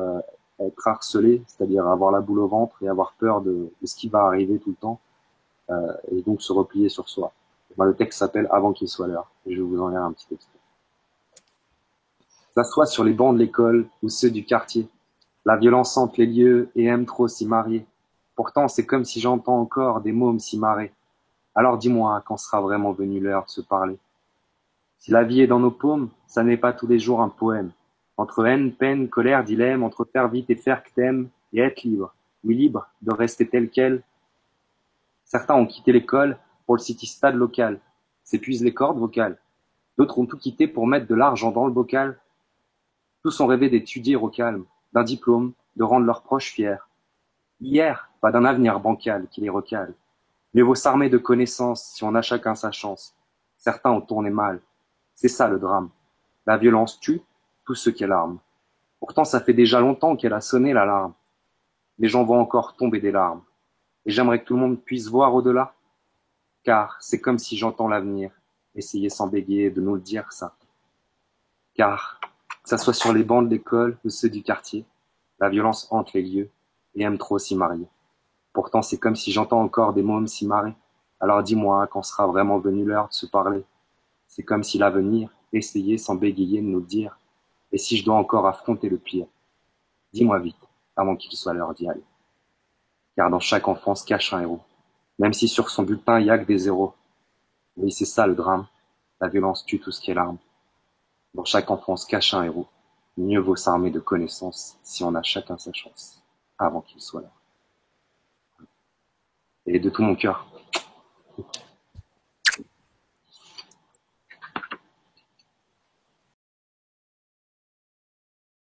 être harcelé, c'est-à-dire avoir la boule au ventre et avoir peur de, ce qui va arriver tout le temps, euh, et donc se replier sur soi. le texte s'appelle Avant qu'il soit l'heure, je vous en un petit extrait. S'assoit sur les bancs de l'école ou ceux du quartier. La violence hante les lieux et aime trop s'y marier. Pourtant, c'est comme si j'entends encore des mômes s'y marrer. Alors dis-moi, quand sera vraiment venue l'heure de se parler? Si la vie est dans nos paumes, ça n'est pas tous les jours un poème. Entre haine, peine, colère, dilemme, entre faire vite et faire que t'aimes, et être libre. Oui, libre de rester tel quel. Certains ont quitté l'école pour le city-stade local, s'épuisent les cordes vocales. D'autres ont tout quitté pour mettre de l'argent dans le bocal. Tous ont rêvé d'étudier au calme, d'un diplôme, de rendre leurs proches fiers. Hier, pas d'un avenir bancal qui les recale. Mais vaut s'armer de connaissances si on a chacun sa chance. Certains ont tourné mal. C'est ça le drame. La violence tue, tout ce qui alarme. Pourtant, ça fait déjà longtemps qu'elle a sonné l'alarme. Mais j'en vois encore tomber des larmes. Et j'aimerais que tout le monde puisse voir au-delà. Car c'est comme si j'entends l'avenir essayer sans bégayer de nous dire ça. Car, que ça soit sur les bancs de l'école ou ceux du quartier, la violence hante les lieux et aime trop s'y marier. Pourtant, c'est comme si j'entends encore des mômes s'y marrer. Alors dis-moi quand sera vraiment venue l'heure de se parler. C'est comme si l'avenir essayait sans bégayer de nous dire et si je dois encore affronter le pire, dis-moi vite, avant qu'il soit l'heure d'y aller. Car dans chaque enfant se cache un héros, même si sur son bulletin y a que des zéros. Oui, c'est ça le drame. La violence tue tout ce qui est larme. Dans chaque enfant se cache un héros. Mieux vaut s'armer de connaissances si on a chacun sa chance, avant qu'il soit là. Et de tout mon cœur.